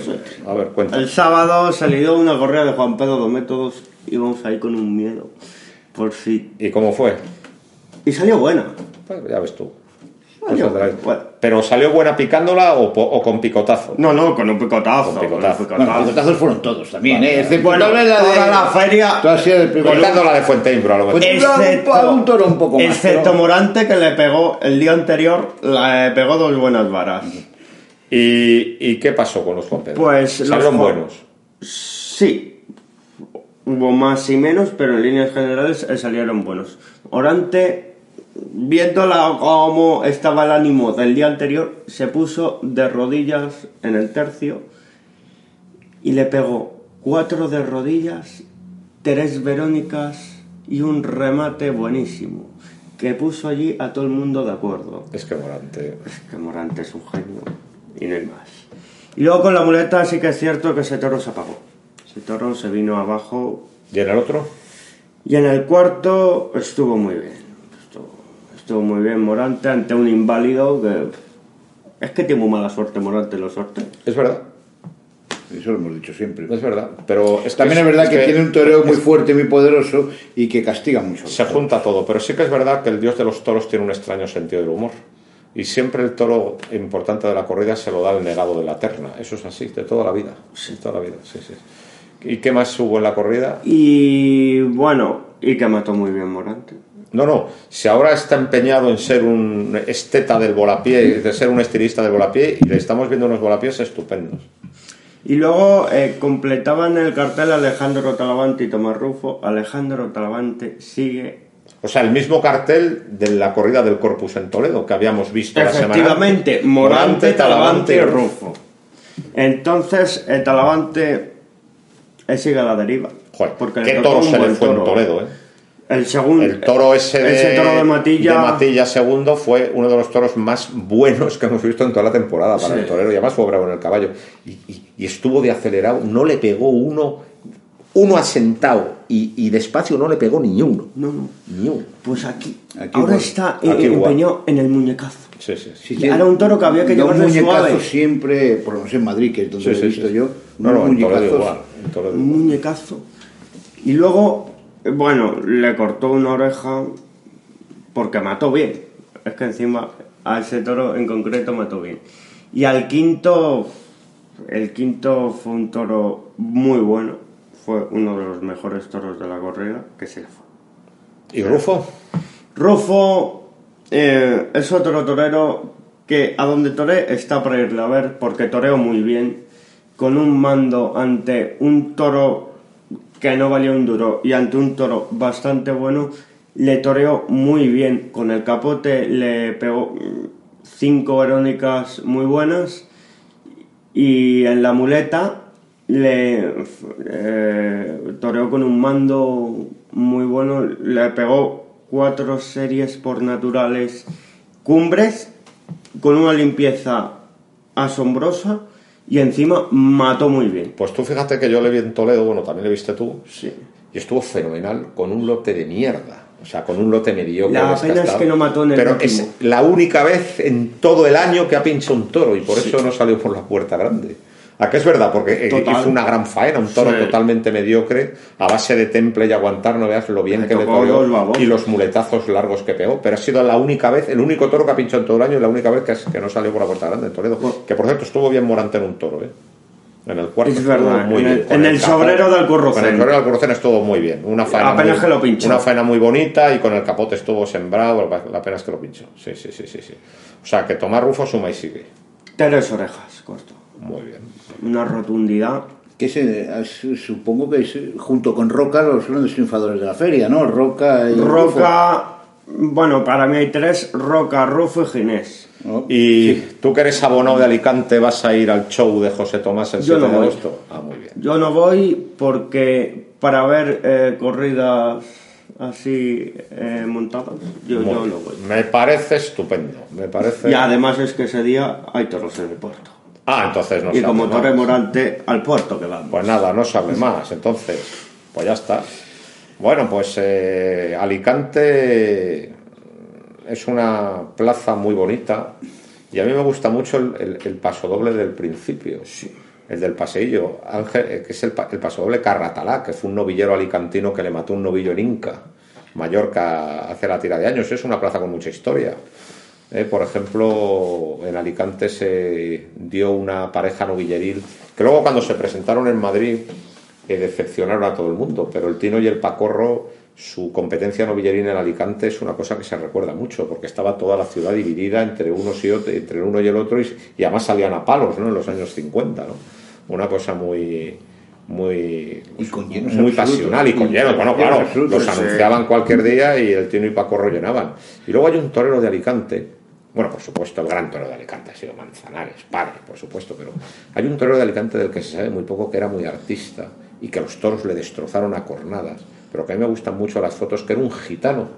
A ver, cuenta. El sábado salió una correa de Juan Pedro de Métodos. Íbamos ahí con un miedo. Por si. ¿Y cómo fue? Y salió buena. Pues ya ves tú. Salió buena. Bueno. ¿Pero salió buena picándola o, con picotazo? No, no, con un picotazo. Con picotazo. con un Bueno, picotazos fueron todos también, Vale. ¿eh? Excepto Bueno, vez la toda de- la feria- toda la de Fuenteimbro, a lo mejor. Pues- a un toro un poco más, Excepto pero- Morante que le pegó el día anterior, le pegó dos buenas varas. ¿Y, y qué pasó con los Juan Pedro? Pues Salieron buenos. Sí, hubo más y menos, pero en líneas generales eh, salieron buenos. Orante, viéndola cómo estaba el ánimo del día anterior, se puso de rodillas en el tercio y le pegó cuatro de rodillas, tres verónicas y un remate buenísimo, que puso allí a todo el mundo de acuerdo. Es que Morante. Es que Morante es un genio y no hay más. Y luego con la muleta sí que es cierto que ese toro se apagó. Ese toro se vino abajo ¿Y en el otro? y en el cuarto estuvo muy bien. Estuvo, muy bien Morante ante un inválido que... Es que tiene muy mala suerte Morante en los sorteos. Es verdad. Eso lo hemos dicho siempre. Es verdad. Pero es que También es verdad que, que tiene un toreo muy fuerte, muy poderoso y que castiga mucho. Se junta todo, pero sí que es verdad que el dios de los toros tiene un extraño sentido del humor. Y siempre el toro importante de la corrida se lo da el negado de la terna. Eso es así, de toda la vida. De toda la vida, sí, sí. ¿Y qué más hubo en la corrida? Y bueno, y que mató muy bien Morante. No, no, si ahora está empeñado en ser un esteta del volapié, de ser un estilista del volapié, y le estamos viendo unos volapiés estupendos. Y luego eh, completaban el cartel Alejandro Talavante y Tomás Rufo. Alejandro Talavante sigue O sea, el mismo cartel de la corrida del Corpus en Toledo que habíamos visto la semana Efectivamente. Morante, Talavante y Rufo. Entonces, el Talavante eh, sigue a la deriva. Joder, porque toro un se le fue en toro. Toledo, ¿eh? El segundo. El toro ese de, ese toro de Matilla. de Matilla segundo fue uno de los toros más buenos que hemos visto en toda la temporada para Sí. el torero. Y además fue bravo en el caballo. Y, y- y estuvo de acelerado. No le pegó uno, uno asentado. Y, y despacio no le pegó ni uno. No, no. Ni uno. Pues aquí. Aquí ahora igual. está eh, Aquí igual. empeñado en el muñecazo. Sí, sí, sí. Era un toro que había que llevar de muñecazos suave. siempre, por lo menos en Madrid, que es donde Sí, lo he visto sí. yo, No, no, Toledo Un muñecazo. Y luego, eh, bueno, le cortó una oreja porque mató bien. Es que encima a ese toro en concreto mató bien. Y al quinto, el quinto fue un toro muy bueno. Fue uno de los mejores toros de la corrida, que se le fue. ¿Y Rufo? Rufo eh, es otro torero que a donde toré está para irle a ver porque toreó muy bien con un mando ante un toro que no valía un duro. Y ante un toro bastante bueno le toreó muy bien. Con el capote le pegó mm, cinco verónicas muy buenas. Y en la muleta le eh, toreó con un mando muy bueno. Le pegó cuatro series por naturales cumbres con una limpieza asombrosa y encima mató muy bien. Pues tú fíjate que yo le vi en Toledo, bueno, también le viste tú, Sí. y estuvo fenomenal con un lote de mierda. O sea, con un lote mediocre. La pena es que no mató en el Pero último. es la única vez en todo el año que ha pinchado un toro y por eso no salió por la puerta grande. ¿A qué es verdad? Porque Total. hizo una gran faena, un toro Sí. totalmente mediocre, a base de temple y aguantar, no veas lo bien que le corrió y los muletazos largos que pegó. Pero ha sido la única vez, el único toro que ha pinchado en todo el año y la única vez que, es- que no salió por la puerta grande en Toledo. Que por cierto estuvo bien Morante en un toro, ¿eh? En el cuarto Es verdad, muy en el- en sobrero del Alcurrucén. Con el sobrero del Alcurrucén estuvo muy bien. Una faena, Apenas muy, que lo pinchó. una faena muy bonita y con el capote estuvo sembrado. La pena es que lo pinchó. Sí, sí, sí, sí. sí. O sea, que Tomás Rufo suma y sigue. Tres orejas, corto. Muy bien. Una rotundidad. Que es- supongo que es, junto con Roca los grandes triunfadores de la feria, ¿no? Roca y Roca, bueno, para mí hay tres, Roca, Rufo y Ginés. ¿no? Y tú que eres abonado de Alicante, ¿vas a ir al show de José Tomás el Yo 7 no de voy. agosto? Ah, muy bien. Yo no voy porque para ver eh, corridas así eh, montadas, yo, yo no voy. Me parece estupendo. Me parece. Y además es que ese día hay toros en el puerto. Ah, entonces no y se como más. Torre Morante, al puerto que vamos. Pues nada, no se hable más. Entonces, pues ya está. Bueno, pues eh, Alicante es una plaza muy bonita y a mí me gusta mucho el, el- el pasodoble del principio. El del paseillo, Ángel, eh, que es el, el pasodoble Carratalá, que fue un novillero alicantino que le mató un novillo en Inca, Mallorca, hace la tira de años. Es una plaza con mucha historia. Eh, por ejemplo, en Alicante se dio una pareja novilleril que luego cuando se presentaron en Madrid eh, decepcionaron a todo el mundo, pero el Tino y el Pacorro, su competencia novilleril en Alicante es una cosa que se recuerda mucho, porque estaba toda la ciudad dividida entre unos y otro, entre el uno y el otro, y, y además salían a palos ¿no? en los años 50, ¿no? Una cosa muy muy Y con llenos muy absolutos. pasional y con con bueno, claro, absolutos, los anunciaban cualquier día y el Tino y Pacorro llenaban. Y luego hay un torero de Alicante, bueno, por supuesto, el gran torero de Alicante ha sido Manzanares, padre, por supuesto, pero hay un torero de Alicante del que se sabe muy poco que era muy artista y que los toros le destrozaron a cornadas, pero que a mí me gustan mucho las fotos, que era un gitano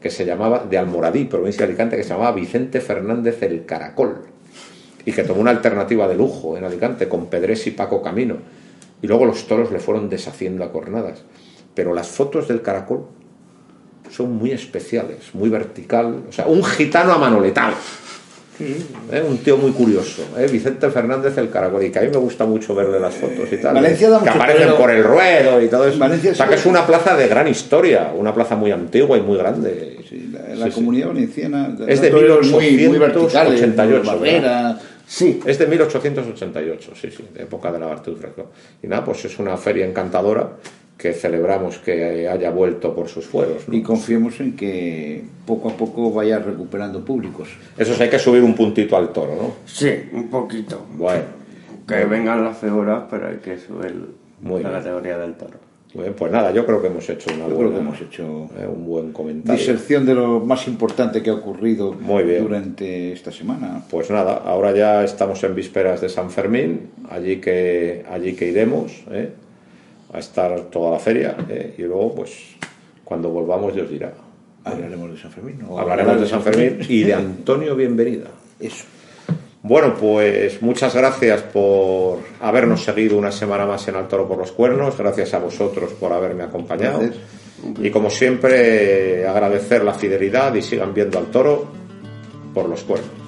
que se llamaba, de Almoradí, provincia de Alicante, que se llamaba Vicente Fernández el Caracol y que tomó una alternativa de lujo en Alicante con Pedrés y Paco Camino. Y luego los toros le fueron deshaciendo a cornadas. Pero las fotos del caracol son muy especiales, muy vertical. O sea, un gitano amanoletado. ¿Eh? Un tío muy curioso. ¿eh? Vicente Fernández el caracol. Y que a mí me gusta mucho verle las fotos y tal. Valencia da que aparecen por el ruedo y todo eso. Valencia o sea, sí. que es una plaza de gran historia. Una plaza muy antigua y muy grande. Sí, la, la Sí, sí. comunidad valenciana Es de da toreros muy, muy 1888, Barbera, Sí, Es de 1888, sí, sí, de época de la Bartuz. Y nada, pues es una feria encantadora que celebramos que haya vuelto por sus fueros. ¿no? y confiemos en que poco a poco vaya recuperando públicos. Eso sí, hay que subir un puntito al toro, ¿no? sí, un poquito. Bueno, Que vengan las figuras, pero hay que subir Muy la bien. categoría del toro. muy bien, pues nada, yo creo que hemos hecho una Yo buena, creo que hemos hecho eh, un buen comentario. diserción de lo más importante que ha ocurrido Muy bien. durante esta semana. Pues nada, ahora ya estamos en vísperas de San Fermín, allí que, allí que iremos ¿eh? A estar toda la feria ¿eh? y luego, pues, cuando volvamos, Dios dirá. Hablaremos de San Fermín. ¿no? Hablaremos de San Fermín y de Antonio Bienvenida. Eso. Bueno, pues muchas gracias por habernos seguido una semana más en Al Toro por los Cuernos. Gracias a vosotros por haberme acompañado. Y como siempre, agradecer la fidelidad y sigan viendo al toro por los cuernos.